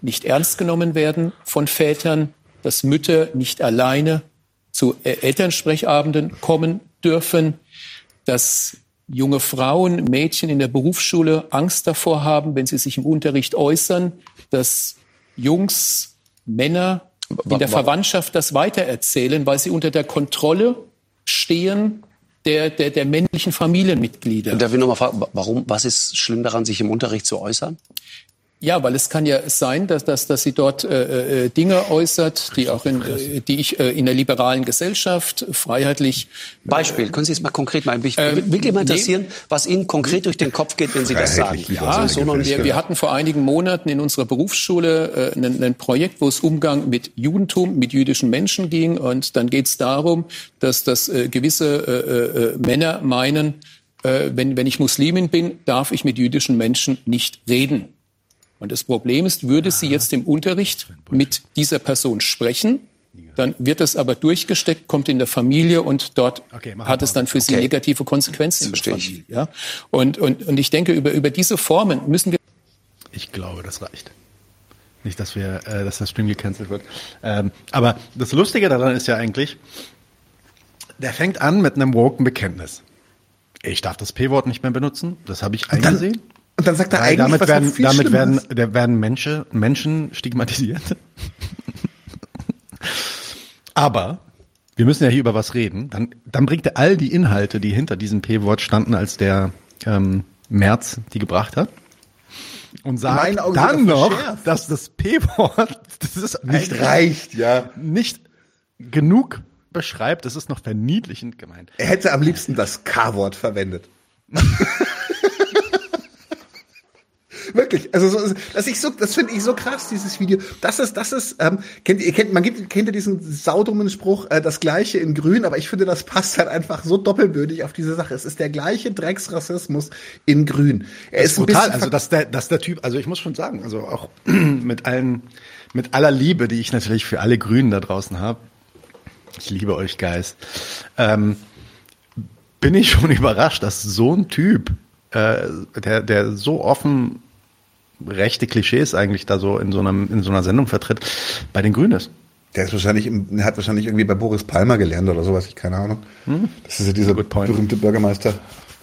nicht ernst genommen werden von Vätern, dass Mütter nicht alleine zu Elternsprechabenden kommen dürfen, dass junge Frauen, Mädchen in der Berufsschule Angst davor haben, wenn sie sich im Unterricht äußern, dass Jungs, Männer in der Verwandtschaft das weitererzählen, weil sie unter der Kontrolle stehen der, der, der männlichen Familienmitglieder. Und darf ich nochmal fragen, warum, was ist schlimm daran, sich im Unterricht zu äußern? Ja, weil es kann ja sein, dass, dass, dass sie dort äh, äh, Dinge äußert, die auch in, äh, die ich äh, in der liberalen Gesellschaft freiheitlich. Beispiel, können Sie es mal konkret mal mich ähm, Wirklich mal interessieren, nee. was Ihnen konkret durch den Kopf geht, wenn Sie das sagen. Ja, also so wir, wir hatten vor einigen Monaten in unserer Berufsschule äh, ein, ein Projekt, wo es Umgang mit Judentum, mit jüdischen Menschen ging. Und dann geht es darum, dass, dass äh, gewisse äh, äh, Männer meinen, äh, wenn, wenn ich Muslimin bin, darf ich mit jüdischen Menschen nicht reden. Und das Problem ist, würde sie jetzt im Unterricht mit dieser Person sprechen, dann wird das aber durchgesteckt, kommt in der Familie und dort okay, hat es dann für sie okay. negative Konsequenzen der Familie. Ja? Und, und, und ich denke, über, über diese Formen müssen wir. Ich glaube, das reicht. Nicht, dass wir, äh, dass das Stream gecancelt wird. Ähm, aber das Lustige daran ist ja eigentlich, der fängt an mit einem woken Bekenntnis. Ich darf das P-Wort nicht mehr benutzen. Das habe ich eingesehen. Und dann sagt er eigentlich, damit was werden, damit werden, da werden Menschen, Menschen stigmatisiert. [laughs] Aber wir müssen ja hier über was reden. Dann, dann bringt er all die Inhalte, die hinter diesem P-Wort standen, als der ähm, März die gebracht hat. Und sagt dann noch, dass das P-Wort das ist nicht reicht, ja. Nicht genug beschreibt, das ist noch verniedlichend gemeint. Er hätte am liebsten das K-Wort verwendet. [laughs] Wirklich. Also so, das ich so, das finde ich so krass, dieses Video. Das ist, das ist, ähm, kennt ihr kennt, man kennt, kennt ihr diesen saudummen Spruch, äh, das gleiche in Grün, aber ich finde, das passt halt einfach so doppelbödig auf diese Sache. Es ist der gleiche Drecksrassismus in Grün. Er das ist brutal. Also dass der, dass der Typ, also ich muss schon sagen, also auch [clears throat] mit allen, mit aller Liebe, die ich natürlich für alle Grünen da draußen habe. Ich liebe euch, Geist. Ähm, bin ich schon [laughs] überrascht, dass so ein Typ, äh, der, der so offen rechte Klischees eigentlich da so in so, einem, in so einer Sendung vertritt, bei den Grünen ist. Der ist wahrscheinlich, hat wahrscheinlich irgendwie bei Boris Palmer gelernt oder sowas, ich keine Ahnung. Hm. Das ist ja dieser berühmte Bürgermeister,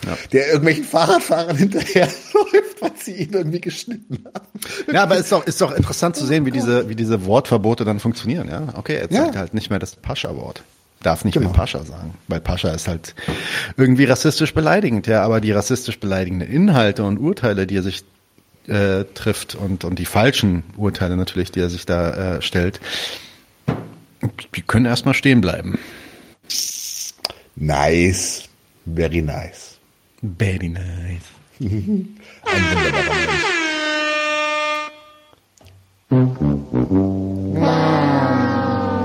ja. der irgendwelchen Fahrradfahrern [laughs] hinterherläuft, weil sie ihn irgendwie geschnitten haben. Ja, aber ist doch, ist doch interessant zu sehen, wie diese, wie diese Wortverbote dann funktionieren, ja. Okay, er sagt ja. halt nicht mehr das Pascha-Wort. Darf nicht genau. mehr Pascha sagen, weil Pascha ist halt irgendwie rassistisch beleidigend, ja, aber die rassistisch beleidigenden Inhalte und Urteile, die er sich äh, trifft und, und die falschen Urteile natürlich, die er sich da äh, stellt, die können erstmal stehen bleiben. Nice. Very nice. Very nice. [laughs] Ein wunderbarer Mensch.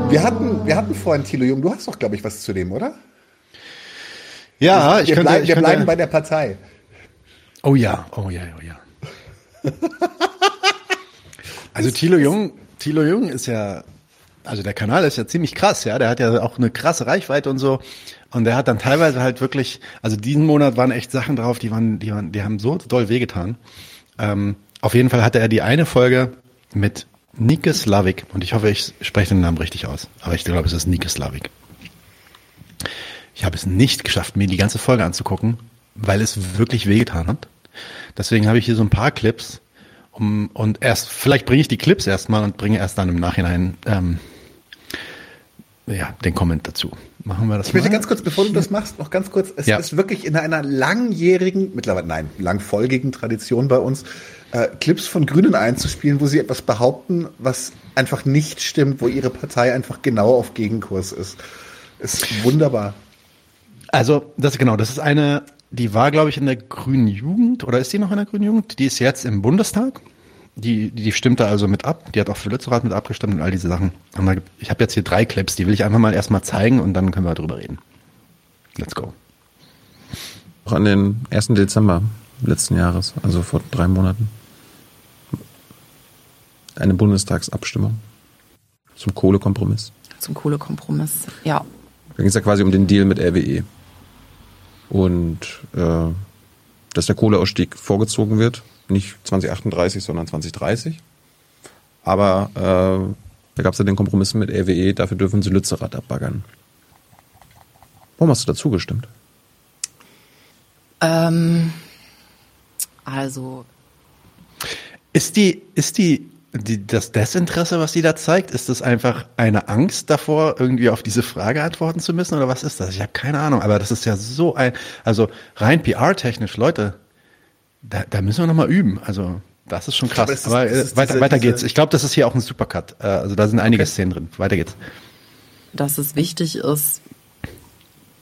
Wir hatten, wir hatten vorhin Thilo Jung, du hast doch, glaube ich, was zu dem, oder? Ja, ich, wir, könnte, bleib, ich wir könnte, bleiben bei der Partei. Oh ja, oh ja, oh ja. [laughs] also Thilo Jung, Thilo Jung ist ja, also der Kanal ist ja ziemlich krass, ja. Der hat ja auch eine krasse Reichweite und so. Und der hat dann teilweise halt wirklich, also diesen Monat waren echt Sachen drauf, die waren, die waren, die haben so doll wehgetan. Ähm, auf jeden Fall hatte er die eine Folge mit Nike Slavik und ich hoffe, ich spreche den Namen richtig aus, aber ich glaube, es ist Nike Slavik. Ich habe es nicht geschafft, mir die ganze Folge anzugucken, weil es wirklich wehgetan hat. Deswegen habe ich hier so ein paar Clips. Um, und erst, vielleicht bringe ich die Clips erstmal und bringe erst dann im Nachhinein ähm, ja, den Comment dazu. Machen wir das Ich möchte ganz kurz, bevor du das machst, noch ganz kurz, es ja. ist wirklich in einer langjährigen, mittlerweile nein, langfolgigen Tradition bei uns, äh, Clips von Grünen einzuspielen, wo sie etwas behaupten, was einfach nicht stimmt, wo ihre Partei einfach genau auf Gegenkurs ist. Ist wunderbar. Also, das genau, das ist eine die war, glaube ich, in der Grünen Jugend oder ist die noch in der Grünen Jugend? Die ist jetzt im Bundestag. Die, die stimmt da also mit ab. Die hat auch für Lützerath mit abgestimmt und all diese Sachen. Ich habe jetzt hier drei Clips, die will ich einfach mal erstmal zeigen und dann können wir darüber reden. Let's go. Auch an den 1. Dezember letzten Jahres, also vor drei Monaten. Eine Bundestagsabstimmung zum Kohlekompromiss. Zum Kohlekompromiss, ja. Da ging es ja quasi um den Deal mit RWE und äh, dass der Kohleausstieg vorgezogen wird, nicht 2038, sondern 2030. Aber äh, da gab es ja den Kompromiss mit RWE, dafür dürfen sie Lützerath abbaggern. Warum hast du dazu gestimmt? Ähm, also. Ist die, ist die die, das Desinteresse, was sie da zeigt, ist das einfach eine Angst davor, irgendwie auf diese Frage antworten zu müssen oder was ist das? Ich habe keine Ahnung, aber das ist ja so ein, also rein PR-technisch, Leute, da, da müssen wir noch mal üben. Also das ist schon krass. Aber, ist, aber äh, weiter, diese, weiter geht's. Ich glaube, das ist hier auch ein Supercut. Äh, also da sind einige okay. Szenen drin. Weiter geht's. Dass es wichtig ist,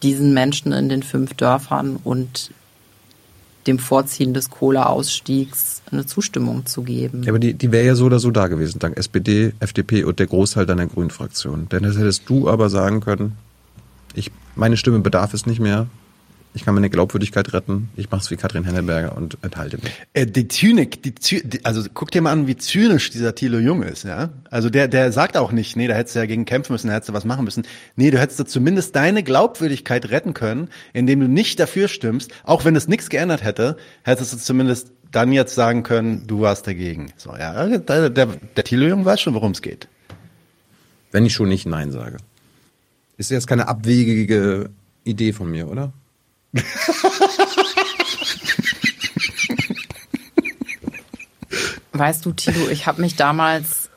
diesen Menschen in den fünf Dörfern und dem Vorziehen des Kohleausstiegs eine Zustimmung zu geben. Ja, aber die, die wäre ja so oder so da gewesen, dank SPD, FDP und der Großteil deiner Grünen-Fraktion. Denn das hättest du aber sagen können, ich, meine Stimme bedarf es nicht mehr, ich kann meine Glaubwürdigkeit retten. Ich mache es wie Katrin Henneberger und enthalte mich. Äh, die Zynik, die, Zy also guck dir mal an, wie zynisch dieser Thilo Jung ist, ja. Also der, der sagt auch nicht, nee, da hättest du ja gegen kämpfen müssen, da hättest du was machen müssen. Nee, du hättest du zumindest deine Glaubwürdigkeit retten können, indem du nicht dafür stimmst, auch wenn es nichts geändert hätte, hättest du zumindest dann jetzt sagen können, du warst dagegen. So, ja, der, der, der Thilo Jung weiß schon, worum es geht. Wenn ich schon nicht Nein sage. Ist jetzt keine abwegige Idee von mir, oder? Weißt du, Tilo, ich habe mich damals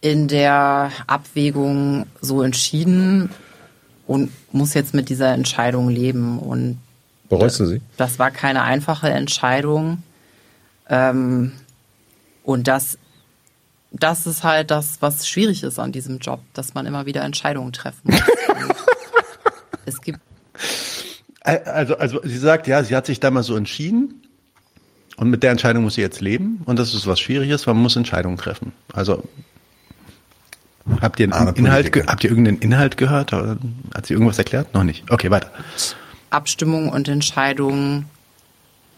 in der Abwägung so entschieden und muss jetzt mit dieser Entscheidung leben. Und Bereust du sie? Das war keine einfache Entscheidung. Ähm, und das, das ist halt das, was schwierig ist an diesem Job, dass man immer wieder Entscheidungen treffen muss. [laughs] es gibt also, also sie sagt, ja, sie hat sich damals so entschieden und mit der Entscheidung muss sie jetzt leben und das ist was Schwieriges, man muss Entscheidungen treffen. Also habt ihr einen Inhalt, habt ihr irgendeinen Inhalt gehört? Hat sie irgendwas erklärt? Noch nicht. Okay, weiter. Abstimmungen und Entscheidungen,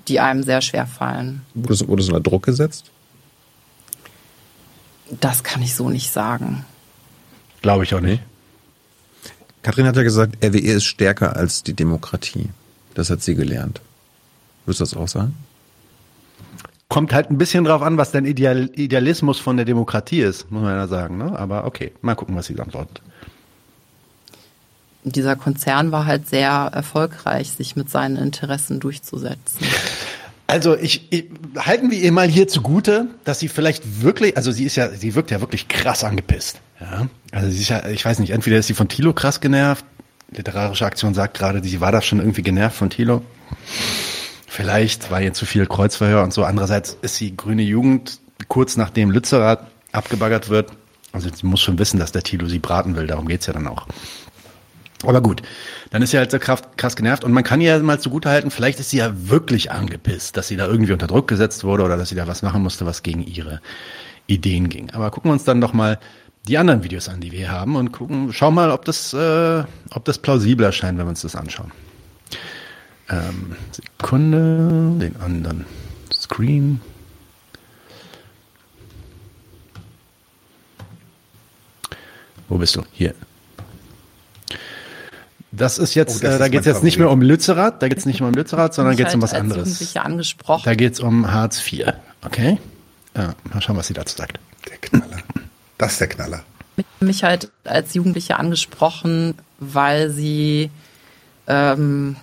die einem sehr schwer fallen. Wurde, wurde so unter Druck gesetzt? Das kann ich so nicht sagen. Glaube ich auch nicht. Kathrin hat ja gesagt, RWE ist stärker als die Demokratie. Das hat sie gelernt. Würdest du das auch sagen? Kommt halt ein bisschen drauf an, was dein Ideal Idealismus von der Demokratie ist, muss man ja sagen. Ne? Aber okay, mal gucken, was sie antwortet. Dieser Konzern war halt sehr erfolgreich, sich mit seinen Interessen durchzusetzen. [laughs] Also ich, ich halten wir ihr mal hier zugute, dass sie vielleicht wirklich, also sie ist ja, sie wirkt ja wirklich krass angepisst. Ja, also sie ist ja, ich weiß nicht, entweder ist sie von Thilo krass genervt. Literarische Aktion sagt gerade, sie war da schon irgendwie genervt von Thilo. Vielleicht war ihr zu viel Kreuzverhör und so. Andererseits ist sie grüne Jugend kurz nachdem Lützerath abgebaggert wird. Also sie muss schon wissen, dass der Thilo sie braten will. Darum geht's ja dann auch. Aber gut, dann ist sie halt so krass genervt und man kann ihr mal zugutehalten, vielleicht ist sie ja wirklich angepisst, dass sie da irgendwie unter Druck gesetzt wurde oder dass sie da was machen musste, was gegen ihre Ideen ging. Aber gucken wir uns dann doch mal die anderen Videos an, die wir hier haben und gucken, schauen mal, ob das, äh, ob das plausibel erscheint, wenn wir uns das anschauen. Ähm, Sekunde, den anderen Screen. Wo bist du? Hier. Das ist jetzt, oh, das äh, da geht es jetzt nicht mehr um Lützerath, da geht es nicht mehr um Lützerath, sondern geht es um was halt anderes. Angesprochen. Da geht es um Hartz IV. Okay? Ja, mal schauen, was sie dazu sagt. Der Knaller. Das ist der Knaller. Mich halt als Jugendliche angesprochen, weil sie ähm,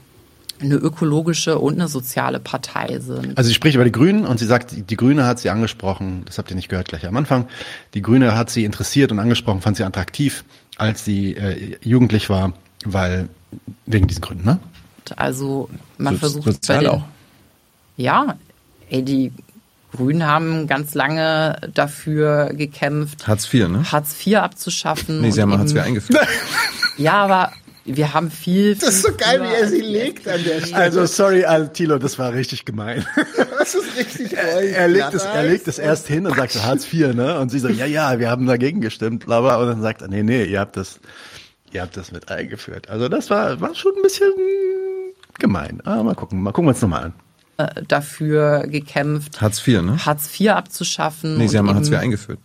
eine ökologische und eine soziale Partei sind. Also sie spricht über die Grünen und sie sagt, die Grüne hat sie angesprochen, das habt ihr nicht gehört gleich am Anfang, die Grüne hat sie interessiert und angesprochen, fand sie attraktiv, als sie äh, jugendlich war weil, wegen diesen Gründen, ne? Also, man so, versucht sozial den, auch. Ja, ey, die Grünen haben ganz lange dafür gekämpft, Hartz IV, ne? Hartz IV abzuschaffen. Nee, sie haben Hartz IV eingeführt. [laughs] ja, aber wir haben viel. Das ist so geil, wie er sie legt an der Stelle. Also, sorry, Tilo, das war richtig gemein. [laughs] Das ist richtig er, er legt es, er legt es erst hin und sagt so Hartz IV, ne? Und sie so, ja, ja, wir haben dagegen gestimmt, aber und dann sagt er, nee, nee, ihr habt das, Ihr habt das mit eingeführt. Also das war, war schon ein bisschen gemein. Aber mal gucken, mal gucken wir uns nochmal an. Äh, dafür gekämpft. Hartz IV, ne? Hartz IV abzuschaffen. Nee, Sie haben Hartz IV eingeführt.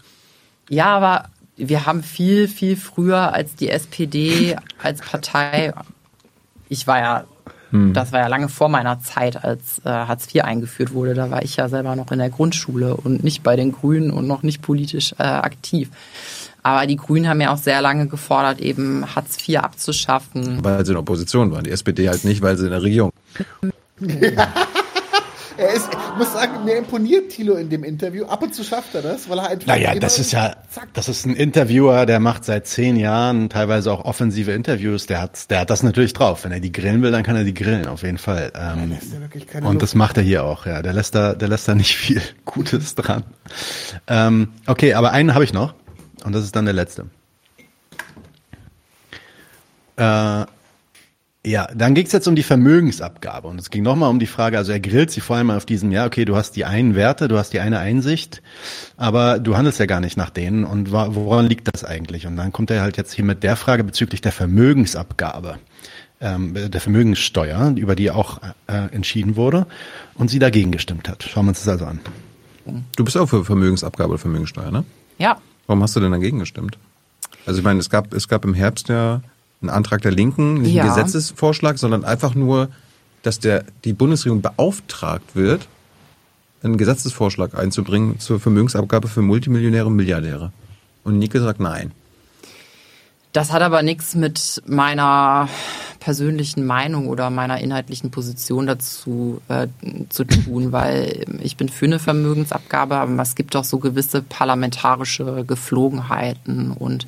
Ja, aber wir haben viel, viel früher als die SPD [laughs] als Partei, ich war ja, hm. das war ja lange vor meiner Zeit, als äh, Hartz IV eingeführt wurde. Da war ich ja selber noch in der Grundschule und nicht bei den Grünen und noch nicht politisch äh, aktiv. Aber die Grünen haben ja auch sehr lange gefordert, eben Hartz IV abzuschaffen. Weil sie in Opposition waren. Die SPD halt nicht, weil sie in der Regierung. [laughs] Er ist, ich muss sagen, mir imponiert Thilo in dem Interview. Ab und zu schafft er das, weil er einfach. Naja, das ist ja, das ist ein Interviewer, der macht seit zehn Jahren teilweise auch offensive Interviews. Der hat, der hat das natürlich drauf. Wenn er die grillen will, dann kann er die grillen, auf jeden Fall. Ähm, ja und Luft. das macht er hier auch, ja. Der lässt da, der lässt da nicht [laughs] viel Gutes dran. Ähm, okay, aber einen habe ich noch. Und das ist dann der letzte. Äh, ja, dann ging es jetzt um die Vermögensabgabe und es ging nochmal um die Frage, also er grillt sie vor allem auf diesem, ja, okay, du hast die einen Werte, du hast die eine Einsicht, aber du handelst ja gar nicht nach denen und woran liegt das eigentlich? Und dann kommt er halt jetzt hier mit der Frage bezüglich der Vermögensabgabe, ähm, der Vermögenssteuer, über die auch äh, entschieden wurde und sie dagegen gestimmt hat. Schauen wir uns das also an. Du bist auch für Vermögensabgabe oder Vermögenssteuer, ne? Ja. Warum hast du denn dagegen gestimmt? Also ich meine, es gab, es gab im Herbst ja ein Antrag der Linken, nicht ja. ein Gesetzesvorschlag, sondern einfach nur, dass der, die Bundesregierung beauftragt wird, einen Gesetzesvorschlag einzubringen zur Vermögensabgabe für Multimillionäre und Milliardäre. Und Nike sagt nein. Das hat aber nichts mit meiner persönlichen Meinung oder meiner inhaltlichen Position dazu äh, zu tun, weil ich bin für eine Vermögensabgabe, aber es gibt auch so gewisse parlamentarische Geflogenheiten und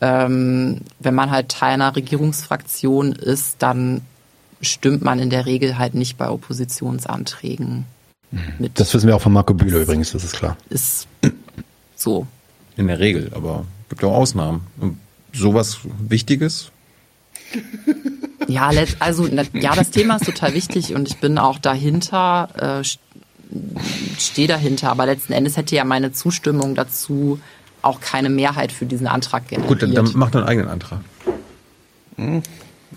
ähm, wenn man halt Teil einer Regierungsfraktion ist, dann stimmt man in der Regel halt nicht bei Oppositionsanträgen mhm. mit. Das wissen wir auch von Marco Bühler übrigens, das ist klar. Ist so. In der Regel, aber gibt auch Ausnahmen. Sowas Wichtiges? Ja, also ja, das Thema ist total wichtig und ich bin auch dahinter, äh, stehe dahinter, aber letzten Endes hätte ja meine Zustimmung dazu auch keine Mehrheit für diesen Antrag generiert. Gut, dann, dann macht einen eigenen Antrag. Hm.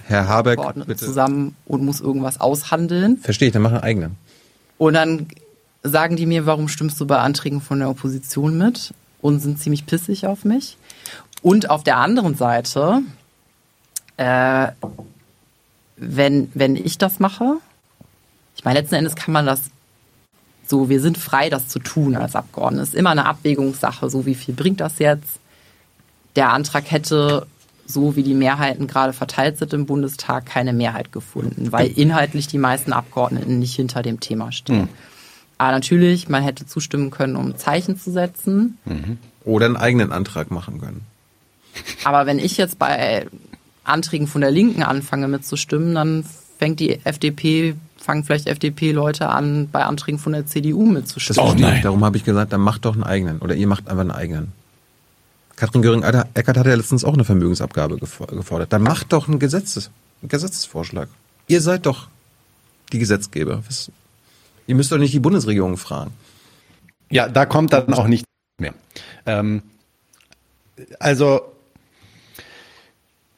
Herr Habeck, bitte. zusammen und muss irgendwas aushandeln. Verstehe ich, dann mach einen eigenen. Und dann sagen die mir, warum stimmst du bei Anträgen von der Opposition mit? Und sind ziemlich pissig auf mich. Und auf der anderen Seite, äh, wenn, wenn ich das mache, ich meine, letzten Endes kann man das so, wir sind frei, das zu tun als Abgeordnete. Ist immer eine Abwägungssache. So, wie viel bringt das jetzt? Der Antrag hätte, so wie die Mehrheiten gerade verteilt sind im Bundestag, keine Mehrheit gefunden, weil inhaltlich die meisten Abgeordneten nicht hinter dem Thema stehen. Mhm. Aber natürlich, man hätte zustimmen können, um Zeichen zu setzen. Mhm. Oder einen eigenen Antrag machen können. Aber wenn ich jetzt bei Anträgen von der Linken anfange mitzustimmen, dann fängt die FDP fangen vielleicht FDP-Leute an, bei Anträgen von der CDU mitzustimmen. Oh nein. Darum habe ich gesagt, dann macht doch einen eigenen. Oder ihr macht einfach einen eigenen. Katrin Göring-Eckert hat ja letztens auch eine Vermögensabgabe gefordert. Dann macht doch einen, Gesetzes, einen Gesetzesvorschlag. Ihr seid doch die Gesetzgeber. Ihr müsst doch nicht die Bundesregierung fragen. Ja, da kommt dann auch nicht mehr. Ähm, also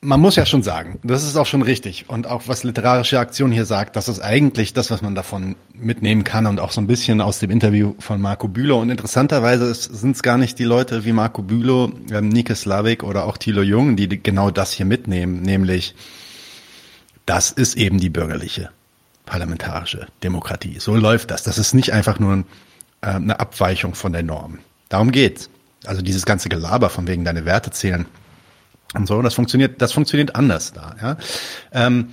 man muss ja schon sagen, das ist auch schon richtig. Und auch was literarische Aktion hier sagt, das ist eigentlich das, was man davon mitnehmen kann und auch so ein bisschen aus dem Interview von Marco Bülow. Und interessanterweise sind es gar nicht die Leute wie Marco Bülow, ähm, Nike Slavik oder auch Thilo Jung, die genau das hier mitnehmen, nämlich das ist eben die bürgerliche parlamentarische Demokratie. So läuft das. Das ist nicht einfach nur ein, äh, eine Abweichung von der Norm. Darum geht's. Also dieses ganze Gelaber von wegen deine Werte zählen und so. Das funktioniert, das funktioniert anders da. Ja. Ähm,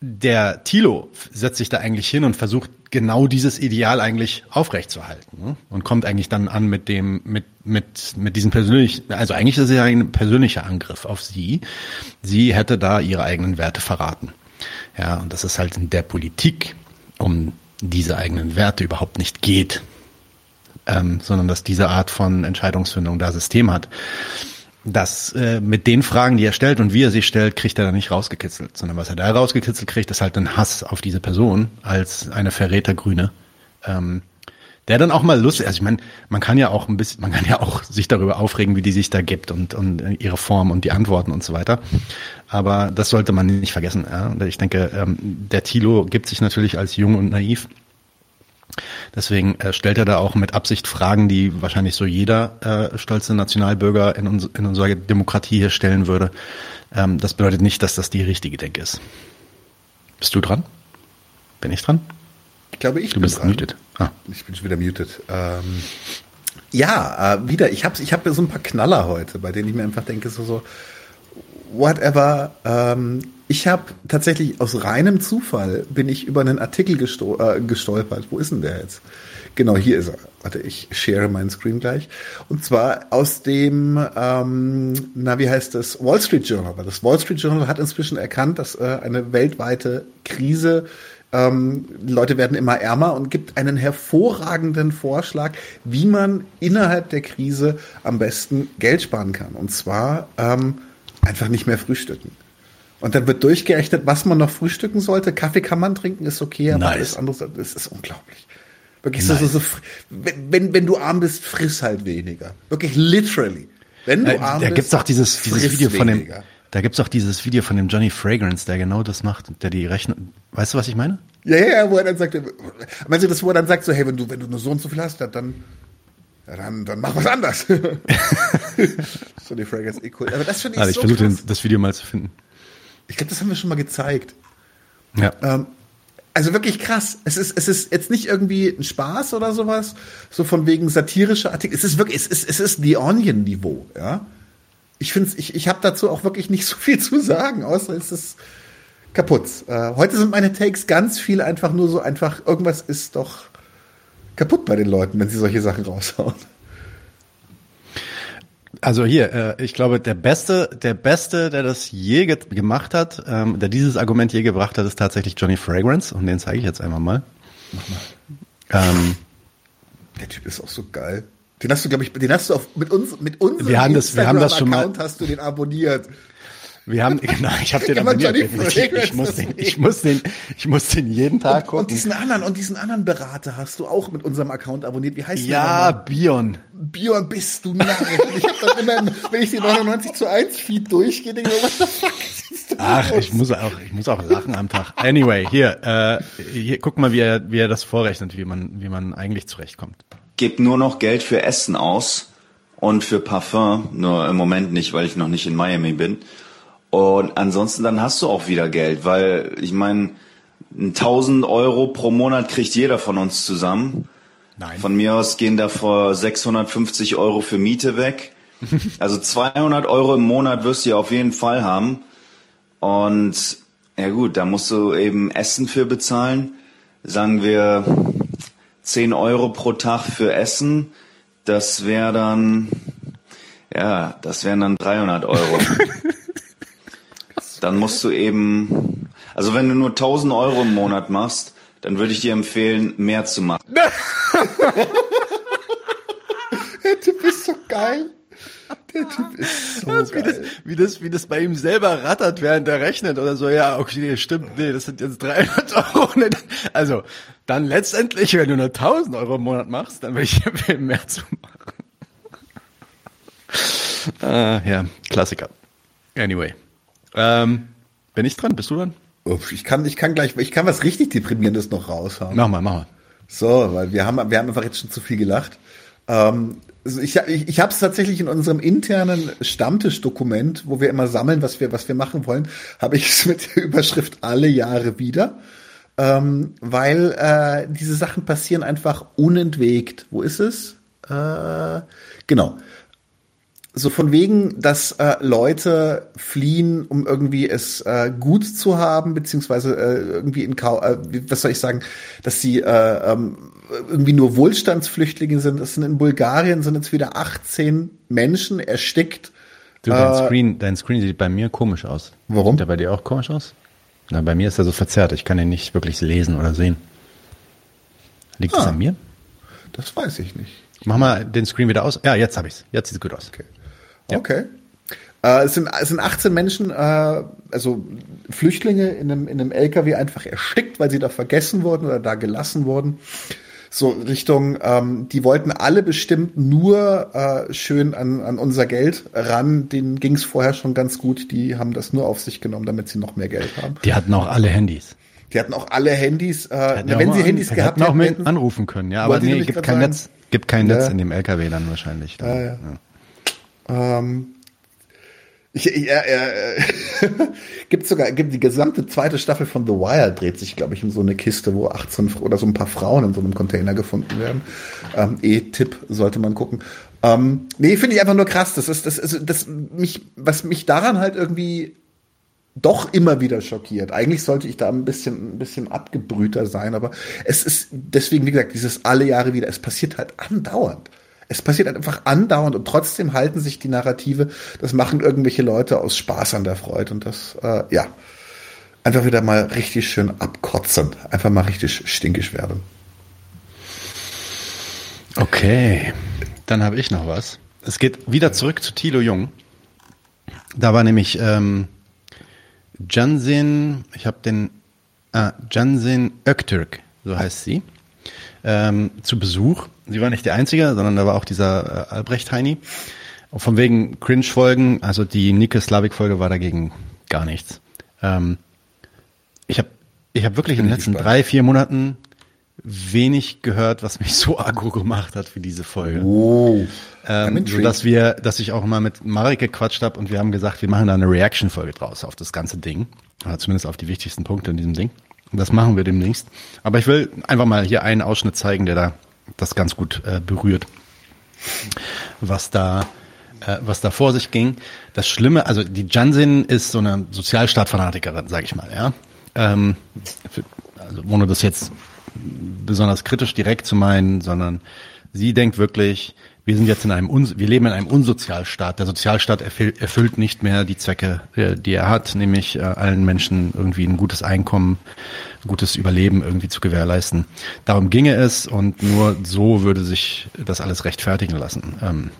der Thilo setzt sich da eigentlich hin und versucht genau dieses Ideal eigentlich aufrechtzuerhalten ne? und kommt eigentlich dann an mit dem mit mit mit diesem persönlichen also eigentlich ist es ja ein persönlicher Angriff auf sie. Sie hätte da ihre eigenen Werte verraten. Ja, und das ist halt in der Politik um diese eigenen Werte überhaupt nicht geht, ähm, sondern dass diese Art von Entscheidungsfindung da System hat das äh, mit den Fragen, die er stellt und wie er sie stellt, kriegt er da nicht rausgekitzelt, sondern was er da rausgekitzelt kriegt, ist halt ein Hass auf diese Person als eine Verrätergrüne. Ähm, der dann auch mal lustig, also ich meine, man kann ja auch ein bisschen, man kann ja auch sich darüber aufregen, wie die sich da gibt und, und ihre Form und die Antworten und so weiter. Aber das sollte man nicht vergessen. Ja? Ich denke, ähm, der Thilo gibt sich natürlich als jung und naiv Deswegen äh, stellt er da auch mit Absicht Fragen, die wahrscheinlich so jeder äh, stolze Nationalbürger in, uns, in unserer Demokratie hier stellen würde. Ähm, das bedeutet nicht, dass das die richtige Denke ist. Bist du dran? Bin ich dran? Ich glaube, ich du bin bist dran. muted. Ah. Ich bin schon wieder muted. Ähm, ja, äh, wieder. Ich habe ich hab so ein paar Knaller heute, bei denen ich mir einfach denke, so, so whatever. Ähm, ich habe tatsächlich aus reinem Zufall bin ich über einen Artikel gesto äh, gestolpert. Wo ist denn der jetzt? Genau, hier ist er. Warte, ich share meinen Screen gleich. Und zwar aus dem, ähm, na, wie heißt das? Wall Street Journal. Das Wall Street Journal hat inzwischen erkannt, dass äh, eine weltweite Krise ähm, Leute werden immer ärmer und gibt einen hervorragenden Vorschlag, wie man innerhalb der Krise am besten Geld sparen kann. Und zwar ähm, einfach nicht mehr frühstücken. Und dann wird durchgerechnet, was man noch frühstücken sollte. Kaffee kann man trinken, ist okay, aber nice. alles andere, das ist unglaublich. Wirklich nice. so, so, so wenn, wenn du arm bist, friss halt weniger. Wirklich literally. Wenn du äh, arm da bist, gibt's auch dieses, dieses Video von dem, da gibt's auch dieses Video von dem Johnny Fragrance, der genau das macht, der die Rechnung, weißt du, was ich meine? Ja, ja, ja, wo er dann sagt, meinst du das, wo er dann sagt so, hey, wenn du, wenn du nur so und so viel hast, dann, ja, dann, dann mach was anders. [laughs] [laughs] Johnny Fragrance, eh cool. Aber das finde ich also ich so versuche das Video mal zu finden. Ich glaube, das haben wir schon mal gezeigt. Ja. Ähm, also wirklich krass. Es ist, es ist jetzt nicht irgendwie ein Spaß oder sowas, so von wegen satirischer Artikel. Es ist wirklich, es ist, es ist The Onion Niveau, ja. Ich finde, ich, ich habe dazu auch wirklich nicht [laughs] so viel zu sagen, außer es ist kaputt. Äh, heute sind meine Takes ganz viel einfach nur so einfach, irgendwas ist doch kaputt bei den Leuten, wenn sie solche Sachen raushauen. Also hier, äh, ich glaube, der Beste, der Beste, der das je ge gemacht hat, ähm, der dieses Argument je gebracht hat, ist tatsächlich Johnny Fragrance und den zeige ich jetzt einmal mal. Mach mal. Ähm, der Typ ist auch so geil. Den hast du, glaube ich, den hast du auf, mit uns, mit uns. Wir haben das, wir haben das schon mal. Hast du den abonniert? Wir haben, [laughs] genau, ich habe den abonniert. Ich, ich, muss den, ich muss den, ich muss den jeden Tag und, gucken. Und diesen anderen, und diesen anderen Berater hast du auch mit unserem Account abonniert. Wie heißt ja, der? Ja, Bion. Bion, bist du narr. ich habe dann immer, wenn ich den 99 zu 1 Feed durchgehe, denke ich, was the fuck ist das? Ach, ich muss auch, ich muss auch lachen am Tag. Anyway, hier, äh, hier, guck mal, wie er, wie er das vorrechnet, wie man, wie man eigentlich zurechtkommt. Gib nur noch Geld für Essen aus und für Parfum, nur im Moment nicht, weil ich noch nicht in Miami bin. Und ansonsten dann hast du auch wieder Geld, weil ich meine, 1000 Euro pro Monat kriegt jeder von uns zusammen. Nein. Von mir aus gehen da vor 650 Euro für Miete weg. [laughs] Also 200 Euro im Monat wirst du ja auf jeden Fall haben. Und ja gut, da musst du eben Essen für bezahlen. Sagen wir 10 Euro pro Tag für Essen. Das wäre dann, ja, das wären dann 300 Euro. [laughs] dann musst du eben, also wenn du nur 1000 Euro im Monat machst, dann würde ich dir empfehlen, mehr zu machen. [laughs] Der Typ ist so geil. Der Typ ist so das, geil. Wie das, wie, das, wie das bei ihm selber rattert, während er rechnet oder so. Ja, okay, stimmt. Nee, das sind jetzt 300 Euro. [laughs] Also, dann letztendlich, wenn du nur 1000 Euro im Monat machst, dann würde ich dir empfehlen, mehr zu machen. [laughs] ah, ja, Klassiker. Anyway. Ähm, bin ich dran? Bist du dran? Ich kann, ich kann gleich, ich kann was richtig deprimierendes noch raushauen. Mach mal, mach mal. So, weil wir haben, wir haben einfach jetzt schon zu viel gelacht. Ähm, also ich ich, ich habe es tatsächlich in unserem internen Stammtischdokument, wo wir immer sammeln, was wir, was wir machen wollen, habe ich es [laughs] mit der Überschrift alle Jahre wieder. Ähm, weil äh, diese Sachen passieren einfach unentwegt. Wo ist es? Äh, genau so von wegen, dass äh, Leute fliehen, um irgendwie es äh, gut zu haben, beziehungsweise äh, irgendwie in Kau äh, was soll ich sagen, dass sie äh, ähm, irgendwie nur Wohlstandsflüchtlinge sind. Es sind in Bulgarien sind jetzt wieder 18 Menschen erstickt. Du, dein, äh, Screen, dein Screen sieht bei mir komisch aus. Warum? Sieht der bei dir auch komisch aus? Na, bei mir ist er so verzerrt. Ich kann ihn nicht wirklich lesen oder sehen. Liegt es ah, an mir? Das weiß ich nicht. Mach mal den Screen wieder aus. Ja, jetzt habe ich's. Jetzt sieht's gut aus. Okay. Ja. Okay. Äh, es, sind, es sind 18 Menschen, äh, also Flüchtlinge in einem, in einem LKW einfach erstickt, weil sie da vergessen wurden oder da gelassen wurden. So Richtung, ähm, die wollten alle bestimmt nur äh, schön an, an unser Geld ran. Denen ging es vorher schon ganz gut. Die haben das nur auf sich genommen, damit sie noch mehr Geld haben. Die hatten auch alle Handys. Die hatten auch alle Handys. Äh, na, wenn sie Handys an, gehabt hätten, auch mit anrufen können, ja. Aber nee, gibt kein Netz, gibt kein Netz ja. in dem LKW dann wahrscheinlich. Dann. Ja, ja. ja. Ähm, ich, ich, äh, [laughs] äh, gibt sogar, gibt die gesamte zweite Staffel von The Wire dreht sich, glaube ich, um so eine Kiste, wo 18 oder so ein paar Frauen in so einem Container gefunden werden. Ähm, E-Tipp sollte man gucken. Ähm, nee, finde ich einfach nur krass. Das ist, das ist, das mich, was mich daran halt irgendwie doch immer wieder schockiert. Eigentlich sollte ich da ein bisschen, ein bisschen abgebrühter sein, aber es ist deswegen, wie gesagt, dieses alle Jahre wieder, es passiert halt andauernd. Es passiert halt einfach andauernd und trotzdem halten sich die Narrative, das machen irgendwelche Leute aus Spaß an der Freude und das, äh, ja, einfach wieder mal richtig schön abkotzen. Einfach mal richtig stinkig werden. Okay, dann habe ich noch was. Es geht wieder zurück zu Thilo Jung. Da war nämlich ähm, Jansin, ich habe den, ah, Jansin Öktürk, so heißt sie, ähm, zu Besuch. Sie war nicht die Einzige, sondern da war auch dieser äh, Albrecht Heini. Von wegen Cringe-Folgen, also die Nike Slavik-Folge war dagegen gar nichts. Ähm, ich habe ich hab wirklich in den letzten drei, vier Monaten wenig gehört, was mich [laughs] so aggro gemacht hat für diese Folge. Oh. Ähm, so dass wir, dass ich auch mal mit Marek gequatscht habe und wir haben gesagt, wir machen da eine Reaction-Folge draus auf das ganze Ding. Oder zumindest auf die wichtigsten Punkte in diesem Ding. Das machen wir demnächst. Aber ich will einfach mal hier einen Ausschnitt zeigen, der da das ganz gut äh, berührt. Was da, äh, was da vor sich ging. Das Schlimme, also die Jansin ist so eine Sozialstaatfanatikerin, sag ich mal, ja. Ähm, also ohne das jetzt besonders kritisch direkt zu meinen, sondern sie denkt wirklich, wir sind jetzt in einem, wir leben in einem Unsozialstaat. Der Sozialstaat erfüllt nicht mehr die Zwecke, äh, die er hat, nämlich äh, allen Menschen irgendwie ein gutes Einkommen, ein gutes Überleben irgendwie zu gewährleisten. Darum ginge es und nur so würde sich das alles rechtfertigen lassen. Ähm,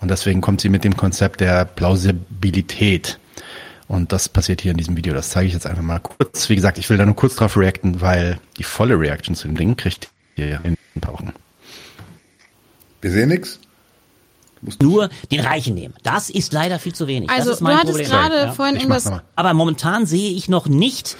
und deswegen kommt sie mit dem Konzept der Plausibilität. Und das passiert hier in diesem Video. Das zeige ich jetzt einfach mal kurz. Wie gesagt, ich will da nur kurz drauf reacten, weil die volle Reaction zu dem Ding kriegt ihr in ein paar Wochen. Wir sehen nichts. Nur den Reichen nehmen. Das ist leider viel zu wenig. Also das ist mein du hattest gerade ja. vorhin irgendwas. Aber momentan sehe ich noch nicht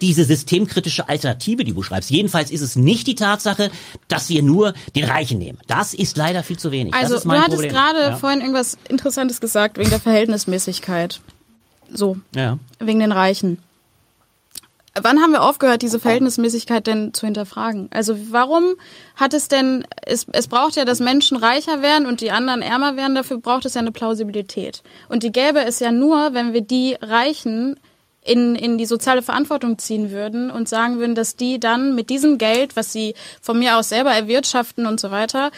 diese systemkritische Alternative, die du schreibst. Jedenfalls ist es nicht die Tatsache, dass wir nur den Reichen nehmen. Das ist leider viel zu wenig. Also du hattest Problem. gerade ja. vorhin irgendwas Interessantes gesagt wegen der Verhältnismäßigkeit. So. Ja. Wegen den Reichen. Wann haben wir aufgehört, diese Verhältnismäßigkeit denn zu hinterfragen? Also warum hat es denn, es, es braucht ja, dass Menschen reicher werden und die anderen ärmer werden, dafür braucht es ja eine Plausibilität. Und die gäbe es ja nur, wenn wir die Reichen in, in die soziale Verantwortung ziehen würden und sagen würden, dass die dann mit diesem Geld, was sie von mir aus selber erwirtschaften und so weiter,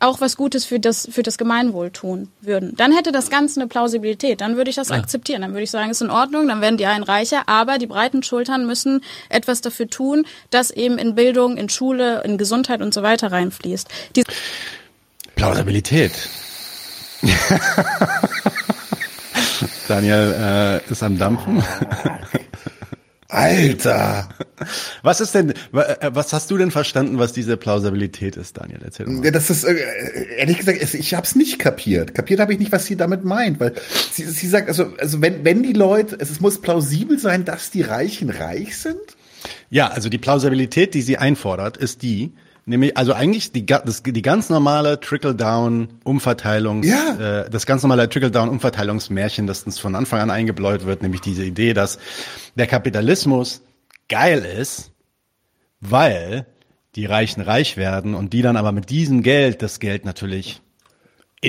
auch was Gutes für das, für das Gemeinwohl tun würden. Dann hätte das Ganze eine Plausibilität. Dann würde ich das ja. akzeptieren. Dann würde ich sagen, ist in Ordnung, dann werden die einen reicher, aber die breiten Schultern müssen etwas dafür tun, dass eben in Bildung, in Schule, in Gesundheit und so weiter reinfließt. Die Plausibilität. Daniel äh, ist am Dampfen. Alter! Was ist denn, äh, was hast du denn verstanden, was diese Plausibilität ist, Daniel? Erzähl mal. Ja, das ist, äh, ehrlich gesagt, ich habe es nicht kapiert. Kapiert habe ich nicht, was sie damit meint, weil sie, sie sagt, also, also wenn, wenn die Leute, es muss plausibel sein, dass die Reichen reich sind? Ja, also die Plausibilität, die sie einfordert, ist die, Nämlich, also eigentlich die, das, die ganz normale Trickle-Down-Umverteilungs, ja. äh, das ganz normale Trickle-Down-Umverteilungsmärchen, das uns von Anfang an eingebläut wird, nämlich diese Idee, dass der Kapitalismus geil ist, weil die Reichen reich werden und die dann aber mit diesem Geld das Geld natürlich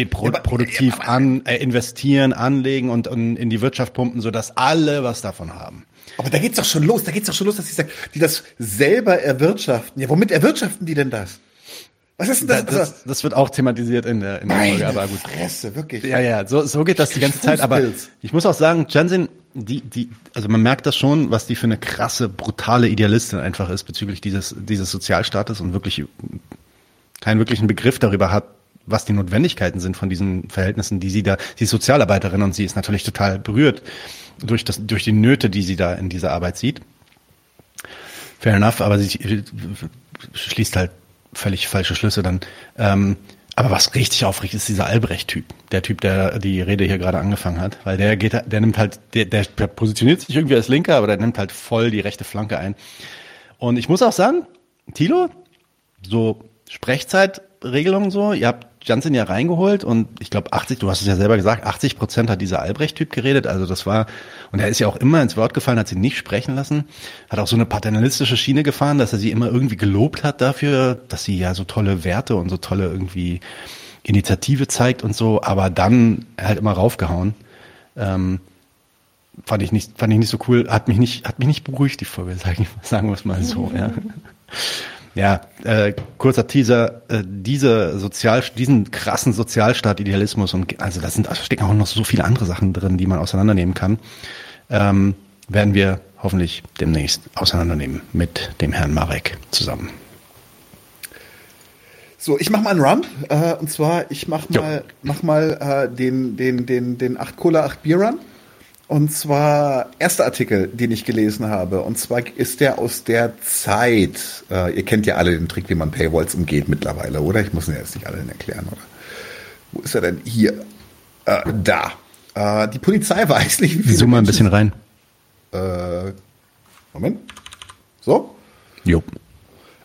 pro produktiv an äh, investieren, anlegen und, und in die Wirtschaft pumpen, so dass alle was davon haben. Aber da geht's doch schon los, da geht's doch schon los, dass sagt, die das selber erwirtschaften. Ja, womit erwirtschaften die denn das? Was ist denn das? Das, das, das wird auch thematisiert in der, in der Folge, aber gut. Fresse, wirklich. Ja, ja, so, so geht das die ganze Zeit. Aber ich muss auch sagen, Jansen, die, die, also man merkt das schon, was die für eine krasse, brutale Idealistin einfach ist bezüglich dieses, dieses Sozialstaates und wirklich keinen wirklichen Begriff darüber hat, was die Notwendigkeiten sind von diesen Verhältnissen, die sie da, sie ist Sozialarbeiterin und sie ist natürlich total berührt durch, das, durch die Nöte, die sie da in dieser Arbeit sieht. Fair enough, aber sie schließt halt völlig falsche Schlüsse dann. Ähm, aber was richtig aufregt, ist dieser Albrecht-Typ. Der Typ, der die Rede hier gerade angefangen hat. Weil der geht, der nimmt halt, der, der positioniert sich irgendwie als Linker, aber der nimmt halt voll die rechte Flanke ein. Und ich muss auch sagen, Tilo, so Sprechzeitregelung so, ihr habt Janssen ja reingeholt und ich glaube 80, du hast es ja selber gesagt, 80 Prozent hat dieser Albrecht-Typ geredet. Also das war, und er ist ja auch immer ins Wort gefallen, hat sie nicht sprechen lassen, hat auch so eine paternalistische Schiene gefahren, dass er sie immer irgendwie gelobt hat dafür, dass sie ja so tolle Werte und so tolle irgendwie Initiative zeigt und so, aber dann halt immer raufgehauen. Ähm, fand ich nicht, fand ich nicht so cool, hat mich nicht, hat mich nicht beruhigt, die Folge, [laughs] sagen, sagen wir es mal so, ja. Ja, äh, kurzer Teaser, äh, diese Sozial, diesen krassen Sozialstaat-Idealismus und also da sind, da stecken auch noch so viele andere Sachen drin, die man auseinandernehmen kann, ähm, werden wir hoffentlich demnächst auseinandernehmen mit dem Herrn Marek zusammen. So, ich mach mal einen Run. Äh, und zwar, ich mach mal, mach mal äh, den, den, den, den 8 Cola, 8 Bier Run. Und zwar erster Artikel, den ich gelesen habe. Und zwar ist der aus der Zeit. Äh, ihr kennt ja alle den Trick, wie man Paywalls umgeht mittlerweile, oder? Ich muss ihn jetzt nicht allen erklären, oder? Wo ist er denn? Hier. Äh, da. Äh, die Polizei [laughs] weiß nicht, wie viele Zoom mal ein bisschen rein. Äh, Moment. So? Jo.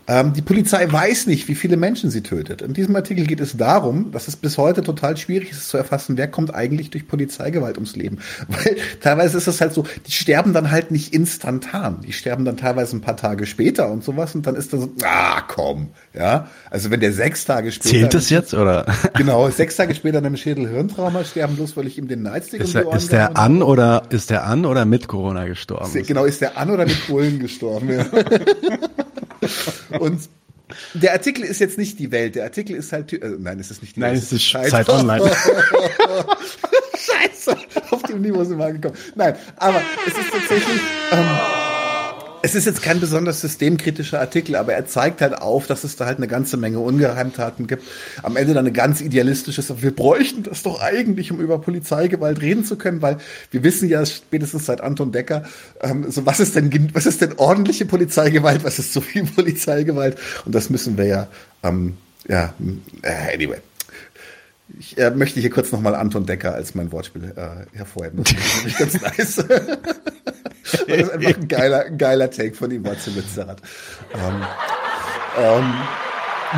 Ähm, die Polizei weiß nicht, wie viele Menschen sie tötet. In diesem Artikel geht es darum, dass es bis heute total schwierig ist zu erfassen, wer kommt eigentlich durch Polizeigewalt ums Leben. [laughs] Weil teilweise ist es halt so, die sterben dann halt nicht instantan. Die sterben dann teilweise ein paar Tage später und sowas und dann ist dann so, ah, komm, ja. Also wenn der sechs Tage später. Zählt das jetzt, oder? [laughs] Genau, sechs Tage später in einem Schädelhirntrauma sterben, bloß weil ich ihm den Nightstick ist der, ist der an oder, ist der an oder mit Corona gestorben? Ist, genau, ist der an oder mit Bullen gestorben, ja. [laughs] [laughs] Und der Artikel ist jetzt nicht die Welt. Der Artikel ist halt. Äh, nein, es ist nicht die nein, Welt. Nein, es ist Zeit, Zeit Online. [laughs] Scheiße, auf dem Niveau sind wir angekommen. Nein, aber es ist tatsächlich. Ähm, es ist jetzt kein besonders systemkritischer Artikel, aber er zeigt halt auf, dass es da halt eine ganze Menge Ungeheimtaten gibt. Am Ende dann eine ganz idealistische, wir bräuchten das doch eigentlich, um über Polizeigewalt reden zu können, weil wir wissen ja spätestens seit Anton Decker, ähm, so was ist denn, was ist denn ordentliche Polizeigewalt, was ist zu viel [laughs] Polizeigewalt? Und das müssen wir ja, ähm, ja, äh, anyway. Ich äh, möchte hier kurz nochmal Anton Decker als mein Wortspiel äh, hervorheben. Das ist ganz nice. Weil [laughs] das einfach ein geiler, geiler Take von ihm war zu Lützerath. Ähm, ähm,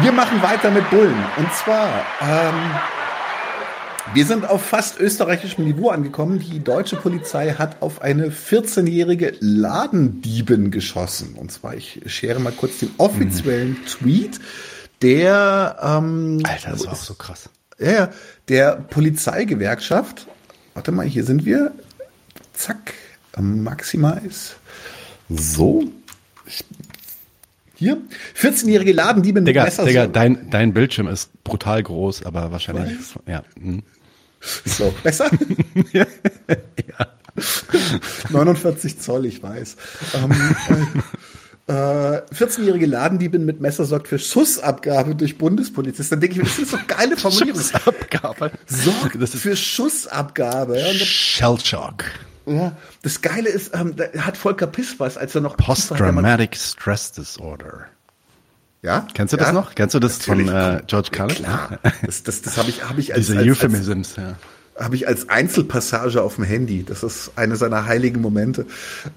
wir machen weiter mit Bullen. Und zwar, ähm, wir sind auf fast österreichischem Niveau angekommen. Die deutsche Polizei hat auf eine 14-jährige Ladendiebin geschossen. Und zwar, ich schere mal kurz den offiziellen mhm. Tweet, der ähm, Alter, das war auch so krass. Ja, der Polizeigewerkschaft. Warte mal, hier sind wir. Zack. Maximize. So. Hier. 14-jährige Ladendiebe mit Digga, Messer. Digga, dein, dein Bildschirm ist brutal groß, aber wahrscheinlich, Weiß. ja. Hm. So, besser? [laughs] ja. 49 Zoll, ich weiß. Ähm, [laughs] äh, 14-jährige Ladendiebin mit Messer sorgt für Schussabgabe durch Bundespolizisten. Dann denke ich mir, das ist so geile Formulierung. Schussabgabe. Sorgt das ist für Schussabgabe. Shellshock. Ja, das Geile ist, ähm, da hat Volker Piss was, als er noch Post-Traumatic Stress Disorder. Ja? Kennst du das noch? Kennst du das Natürlich. von äh, George Carlin? Klar. Das, das, das habe ich, hab ich [laughs] als, Diese als, Euphemisms, ja habe ich als Einzelpassage auf dem Handy. Das ist eine seiner heiligen Momente.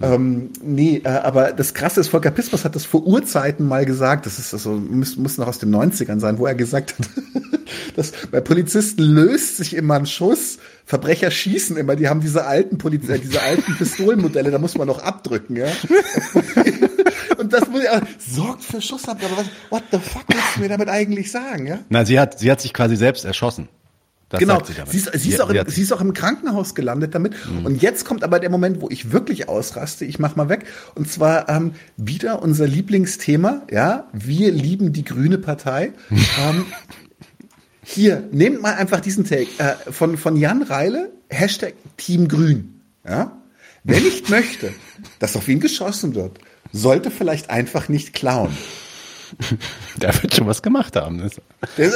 Ähm, nee, äh, aber das Krasse ist, Volker Pispers hat das vor Urzeiten mal gesagt. Das ist also, muss, muss noch aus den 90ern sein, wo er gesagt hat, [laughs] dass bei Polizisten löst sich immer ein Schuss. Verbrecher schießen immer, die haben diese alten Polizei, diese alten Pistolenmodelle, da muss man noch abdrücken, ja. [laughs] Und das muss ja, sorgt für Schussabgabe. What the fuck willst du mir damit eigentlich sagen, ja? Na, sie hat, sie hat sich quasi selbst erschossen. Das genau, sie, sie, ist, sie, ist auch im, sie ist auch im Krankenhaus gelandet damit. Mhm. Und jetzt kommt aber der Moment, wo ich wirklich ausraste. Ich mach mal weg. Und zwar ähm, wieder unser Lieblingsthema. Ja, wir lieben die Grüne Partei. [laughs] ähm, hier, nehmt mal einfach diesen Take äh, von, von Jan Reile, Hashtag Team Grün. Ja? Wer nicht [laughs] möchte, dass auf ihn geschossen wird, sollte vielleicht einfach nicht klauen. [laughs] Der wird schon was gemacht haben. Der,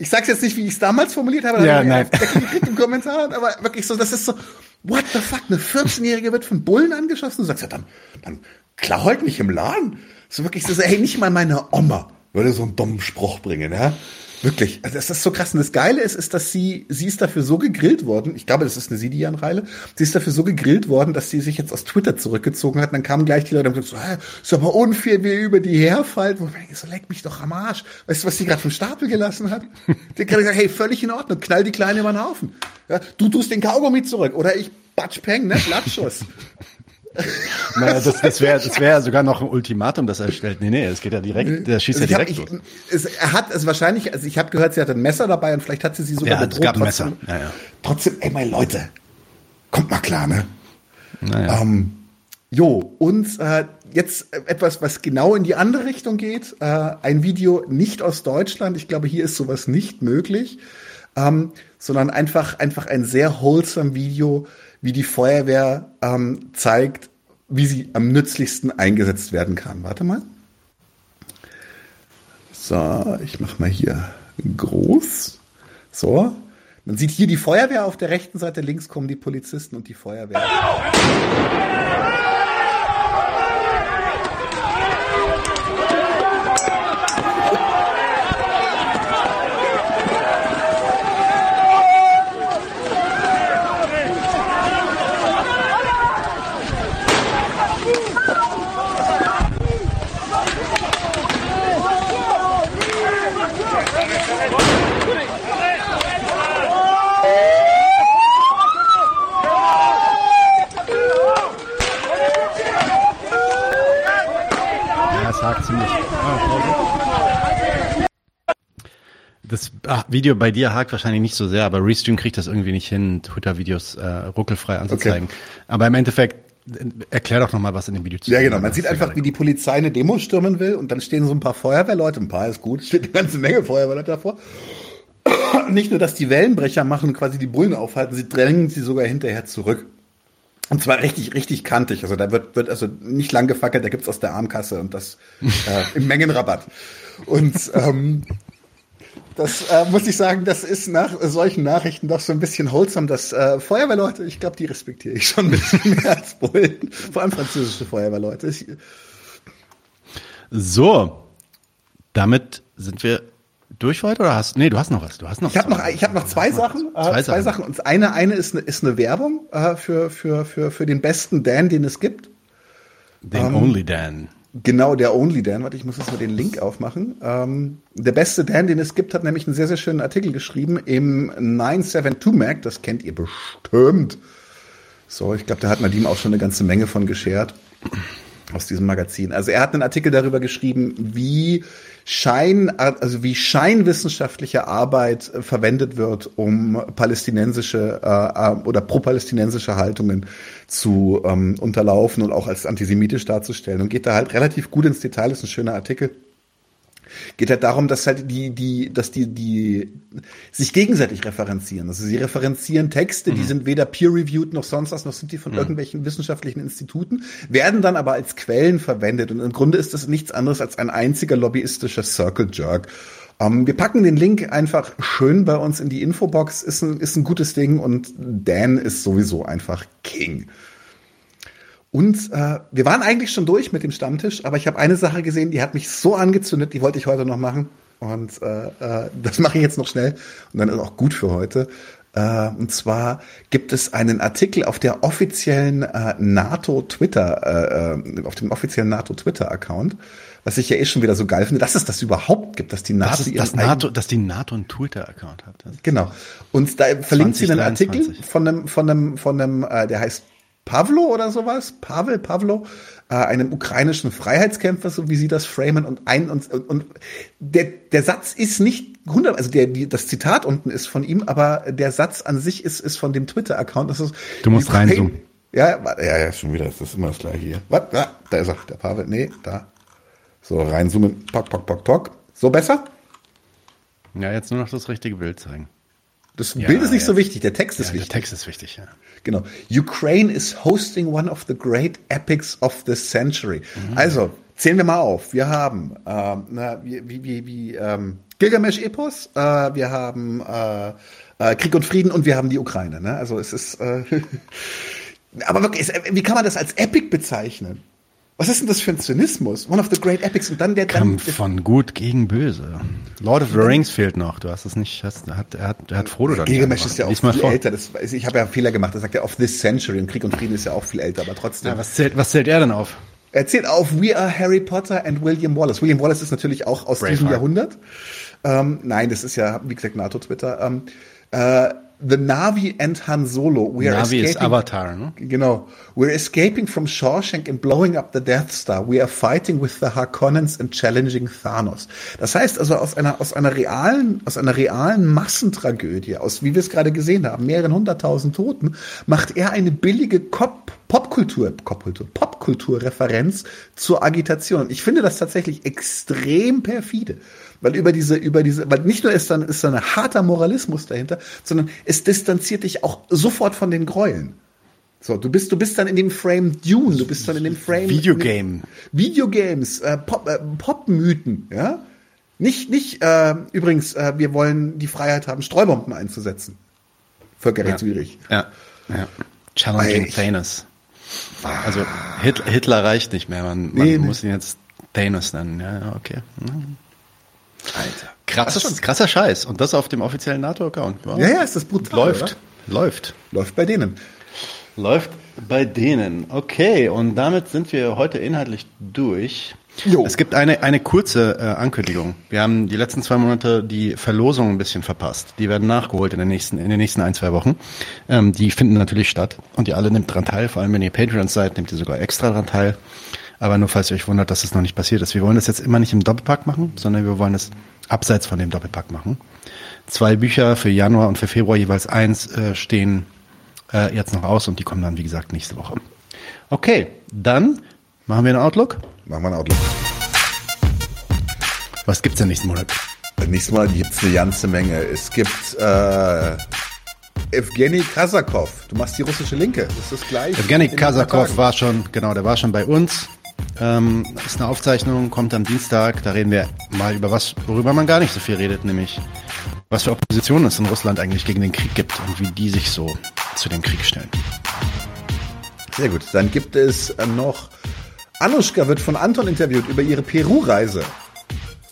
ich sag's jetzt nicht, wie ich es damals formuliert habe, ja, nein. [laughs] gekriegt im Kommentar, aber wirklich so, das ist so, what the fuck, eine 14-Jährige wird von Bullen angeschossen? Du sagst ja, dann, dann klau halt nicht im Laden. So wirklich so, hey, nicht mal meine Oma würde so einen dummen Spruch bringen, ja. Wirklich, also das ist so krass. Und das Geile ist, ist, dass sie, sie ist dafür so gegrillt worden, ich glaube, das ist eine Sidian Reile, sie ist dafür so gegrillt worden, dass sie sich jetzt aus Twitter zurückgezogen hat. Und dann kamen gleich die Leute und gesagt, so, ist aber unfair, wie ihr über die herfallt. Wo ich denke, so leck mich doch am Arsch. Weißt du, was sie gerade vom Stapel gelassen hat? [laughs] Die hat gesagt, hey, völlig in Ordnung, knall die Kleine über den Haufen. Ja, du tust den Kaugummi zurück oder ich batsch peng, ne, Blattschuss. [laughs] naja, das, das wäre das wär sogar noch ein Ultimatum, das er stellt. Nee, nee, es geht ja direkt, der schießt also ja direkt hab, ich, es, Er hat es wahrscheinlich, also ich habe gehört, sie hat ein Messer dabei und vielleicht hat sie sie sogar ja, bedroht. Es gab ein Messer. Ja, ja. Trotzdem, ey, meine Leute, kommt mal klar, ne? Naja. Ähm, jo, und äh, jetzt etwas, was genau in die andere Richtung geht. Äh, ein Video nicht aus Deutschland. Ich glaube, hier ist sowas nicht möglich. Ähm, sondern einfach, einfach ein sehr wholesome Video, wie die Feuerwehr ähm, zeigt, wie sie am nützlichsten eingesetzt werden kann. Warte mal. So, ich mach mal hier groß. So. Man sieht hier die Feuerwehr auf der rechten Seite, links kommen die Polizisten und die Feuerwehr. Das ach, Video bei dir hakt wahrscheinlich nicht so sehr, aber Restream kriegt das irgendwie nicht hin, Twitter-Videos äh, ruckelfrei anzuzeigen. Okay. Aber im Endeffekt äh, erklär doch nochmal, was in dem Video zu Ja, genau. Man sieht einfach, wie die Polizei eine Demo stürmen will und dann stehen so ein paar Feuerwehrleute, ein paar ist gut, [laughs] steht eine ganze Menge Feuerwehrleute davor. [clears throat] nicht nur, dass die Wellenbrecher machen und quasi die Bullen aufhalten, sie drängen sie sogar hinterher zurück. Und zwar richtig, richtig kantig. Also da wird, wird also nicht lang gefackelt, da gibt's aus der Armkasse und das äh, im Mengenrabatt. Und ähm, das äh, muss ich sagen, das ist nach solchen Nachrichten doch so ein bisschen wholesome. dass äh, Feuerwehrleute, ich glaube, die respektiere ich schon ein bisschen mehr als Bullen. Vor allem französische Feuerwehrleute. Ich, so, damit sind wir durch heute oder hast nee du hast noch was du hast noch ich habe noch ich habe noch zwei Sachen äh, zwei, zwei Sachen. und eine eine ist eine ist eine Werbung äh, für für für für den besten Dan den es gibt den ähm, Only Dan Genau, der Only Dan. Warte, ich muss jetzt mal den Link aufmachen. Ähm, der beste Dan, den es gibt, hat nämlich einen sehr, sehr schönen Artikel geschrieben im 972 Mac. Das kennt ihr bestimmt. So, ich glaube, da hat Nadim auch schon eine ganze Menge von geschert aus diesem Magazin. Also er hat einen Artikel darüber geschrieben, wie Schein, also wie scheinwissenschaftliche Arbeit äh, verwendet wird, um palästinensische äh, äh, oder pro-palästinensische Haltungen zu ähm, unterlaufen und auch als antisemitisch darzustellen. Und geht da halt relativ gut ins Detail, ist ein schöner Artikel geht halt darum, dass halt die, die, dass die, die sich gegenseitig referenzieren. Also sie referenzieren Texte, mhm. die sind weder peer-reviewed noch sonst was, noch sind die von mhm. irgendwelchen wissenschaftlichen Instituten, werden dann aber als Quellen verwendet. Und im Grunde ist das nichts anderes als ein einziger lobbyistischer Circle Jerk. Um, ähm, wir packen den Link einfach schön bei uns in die Infobox. Ist ein, ist ein gutes Ding und Dan ist sowieso einfach King. Und äh, wir waren eigentlich schon durch mit dem Stammtisch, aber ich habe eine Sache gesehen, die hat mich so angezündet, die wollte ich heute noch machen. Und äh, äh, das mache ich jetzt noch schnell. Und dann ist auch gut für heute. Äh, und zwar gibt es einen Artikel auf der offiziellen äh, NATO Twitter, äh, äh, auf dem offiziellen NATO Twitter Account, was ich ja eh schon wieder so geil finde, dass es das überhaupt gibt, dass die NATO, das das NATO dass die NATO einen Twitter Account hat. Genau. Und da verlinkt 20, sie einen Artikel von einem, von einem, von einem, äh, der heißt Pavlo oder sowas, Pavel Pavlo, äh, einem ukrainischen Freiheitskämpfer, so wie sie das framen und ein und, und, und der, der Satz ist nicht 100, also der, die, das Zitat unten ist von ihm, aber der Satz an sich ist, ist von dem Twitter-Account. Du musst reinzoomen. Ja, ja, ja, schon wieder, das ist immer das gleiche hier. Was? Ah, da ist er, der Pavel, nee, da. So, reinzoomen, pock, pock, pock, pock. So besser? Ja, jetzt nur noch das richtige Bild zeigen. Das ja, Bild ist nicht ja. so wichtig, der Text ist ja, wichtig. Der Text ist wichtig, ja. Genau. Ukraine is hosting one of the great epics of the century. Mhm. Also, zählen wir mal auf. Wir haben ähm, na, wie, wie, wie, ähm, Gilgamesch-Epos, äh, wir haben äh, äh, Krieg und Frieden und wir haben die Ukraine. Ne? Also es ist äh, [laughs] aber wirklich, wie kann man das als Epic bezeichnen? Was ist denn das für ein Zynismus? One of the great epics und dann der Kampf dann, von Gut gegen Böse. Lord of the Rings fehlt noch. Du hast es nicht. Hast, hat, er, hat, er hat Frodo dann. Gilgamesh ist ja auch viel vor. älter. Das, ich habe ja Fehler gemacht. Das sagt er of this century und Krieg und Frieden ist ja auch viel älter, aber trotzdem. Ja, was zählt, was zählt er denn auf? Er zählt auf We Are Harry Potter and William Wallace. William Wallace ist natürlich auch aus Braveheart. diesem Jahrhundert. Ähm, nein, das ist ja wie gesagt NATO Twitter. Ähm, äh, The Navi and Han Solo. We are Navi escaping, ist Avatar, ne? Genau. We're escaping from Shawshank and blowing up the Death Star. We are fighting with the Harkonnens and challenging Thanos. Das heißt also aus einer, aus einer realen, aus einer realen Massentragödie, aus, wie wir es gerade gesehen haben, mehreren hunderttausend Toten, macht er eine billige Cop Popkultur, Popkultur, Popkulturreferenz zur Agitation. Ich finde das tatsächlich extrem perfide. Weil über diese, über diese, weil nicht nur ist dann, ist da ein harter Moralismus dahinter, sondern es distanziert dich auch sofort von den Gräueln. So, du bist, du bist dann in dem Frame Dune, du bist dann in dem Frame Videogame. Videogames, äh, Pop, äh, Popmythen, ja. Nicht, nicht, äh, übrigens, äh, wir wollen die Freiheit haben, Streubomben einzusetzen. Völkerrechtswidrig. Ja. ja. ja. Challenging Thanos. Also Hitler, Hitler, reicht nicht mehr, man, man nee, muss ihn jetzt Thanos nennen. Ja, okay. Mhm. Alter. Krasses, krasser Scheiß. Und das auf dem offiziellen NATO-Account. Wow. Ja, ja, ist das brutal. Läuft. Oder? Läuft. Läuft bei denen. Läuft bei denen. Okay, und damit sind wir heute inhaltlich durch. Jo. Es gibt eine, eine kurze äh, Ankündigung. Wir haben die letzten zwei Monate die Verlosung ein bisschen verpasst. Die werden nachgeholt in den nächsten, in den nächsten ein, zwei Wochen. Ähm, die finden natürlich statt. Und ihr alle nehmt dran teil. Vor allem, wenn ihr Patreons seid, nehmt ihr sogar extra dran teil. Aber nur falls ihr euch wundert, dass es noch nicht passiert ist. Wir wollen das jetzt immer nicht im Doppelpack machen, sondern wir wollen es abseits von dem Doppelpack machen. Zwei Bücher für Januar und für Februar jeweils eins äh, stehen äh, jetzt noch aus und die kommen dann, wie gesagt, nächste Woche. Okay, dann machen wir einen Outlook. Machen wir einen Outlook. Was gibt's denn nächsten Monat? Nächsten Monat gibt's eine ganze Menge. Es gibt äh, Evgeny Kasakov. Du machst die russische Linke. Ist das gleich? Evgeny Kasakov war schon, genau, der war schon bei uns. Ähm, ist eine Aufzeichnung, kommt am Dienstag. Da reden wir mal über was, worüber man gar nicht so viel redet, nämlich was für Opposition es in Russland eigentlich gegen den Krieg gibt und wie die sich so zu dem Krieg stellen. Sehr gut. Dann gibt es äh, noch Anushka wird von Anton interviewt über ihre Peru-Reise.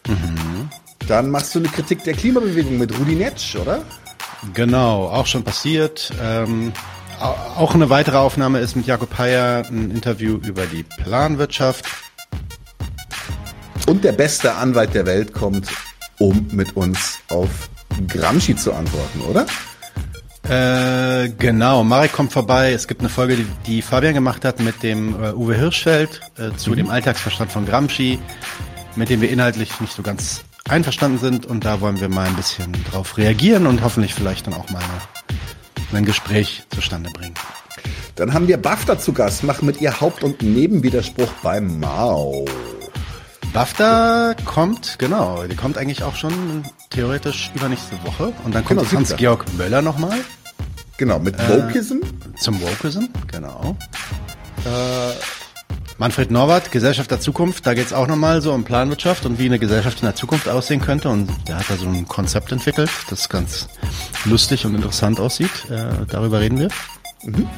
Mhm. Dann machst du eine Kritik der Klimabewegung mit Rudi Netsch, oder? Genau, auch schon passiert. Ähm, auch eine weitere Aufnahme ist mit Jakob Heyer ein Interview über die Planwirtschaft. Und der beste Anwalt der Welt kommt, um mit uns auf Gramsci zu antworten, oder? Äh, genau, Marek kommt vorbei. Es gibt eine Folge, die, die Fabian gemacht hat mit dem äh, Uwe Hirschfeld äh, zu mhm. dem Alltagsverstand von Gramsci, mit dem wir inhaltlich nicht so ganz einverstanden sind. Und da wollen wir mal ein bisschen drauf reagieren und hoffentlich vielleicht dann auch mal eine, ein Gespräch zustande bringen. Dann haben wir BAFTA zu Gast, machen mit ihr Haupt- und Nebenwiderspruch beim Mao. BAFTA kommt, genau, die kommt eigentlich auch schon theoretisch übernächste Woche. Und dann kommt genau, Hans-Georg Möller nochmal. Genau, mit äh, Wokeism. Zum Wokeism, genau. Äh, Manfred Norwart, Gesellschaft der Zukunft, da geht es auch nochmal so um Planwirtschaft und wie eine Gesellschaft in der Zukunft aussehen könnte. Und der hat da so ein Konzept entwickelt, das ganz lustig und interessant aussieht. Äh, darüber reden wir. Mhm.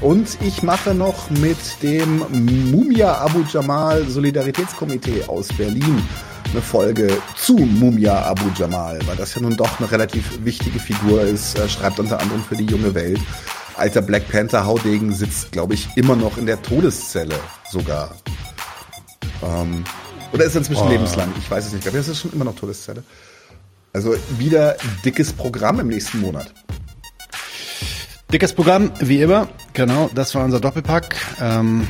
Und, ich mache noch mit dem Mumia Abu Jamal Solidaritätskomitee aus Berlin eine Folge zu Mumia Abu Jamal, weil das ja nun doch eine relativ wichtige Figur ist, er schreibt unter anderem für die junge Welt. Alter Black Panther Haudegen sitzt, glaube ich, immer noch in der Todeszelle sogar. Ähm, oder ist er inzwischen oh. lebenslang? Ich weiß es nicht. Ich glaube, es ist schon immer noch Todeszelle. Also wieder dickes Programm im nächsten Monat. Dickes Programm, wie immer. Genau, das war unser Doppelpack. Ähm,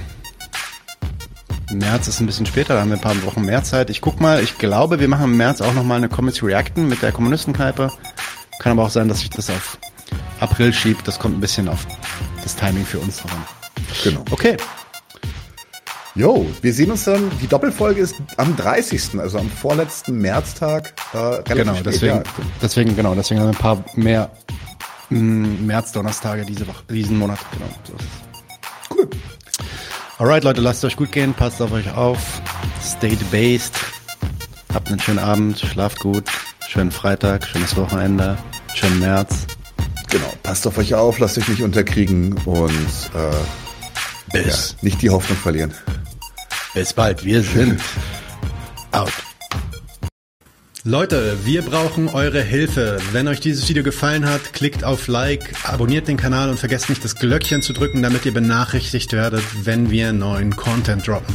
März ist ein bisschen später, da haben wir ein paar Wochen mehr Zeit. Ich guck mal, ich glaube, wir machen im März auch nochmal eine Comics Reacten mit der Kommunistenkneipe. Kann aber auch sein, dass sich das auf April schiebt. Das kommt ein bisschen auf das Timing für uns dran. Genau. Okay. Jo, wir sehen uns dann, die Doppelfolge ist am 30., also am vorletzten Märztag. Äh, relativ genau, spät, deswegen, ja. deswegen, genau, deswegen haben wir ein paar mehr mm, März-Donnerstage diese Woche, diesen Monat. Genau. So cool. Alright, Leute, lasst es euch gut gehen, passt auf euch auf, stay based, habt einen schönen Abend, schlaft gut, schönen Freitag, schönes Wochenende, schönen März. Genau, passt auf euch auf, lasst euch nicht unterkriegen und äh, Bis. Ja, nicht die Hoffnung verlieren. Bis bald, wir sind out. Leute, wir brauchen eure Hilfe. Wenn euch dieses Video gefallen hat, klickt auf Like, abonniert den Kanal und vergesst nicht das Glöckchen zu drücken, damit ihr benachrichtigt werdet, wenn wir neuen Content droppen.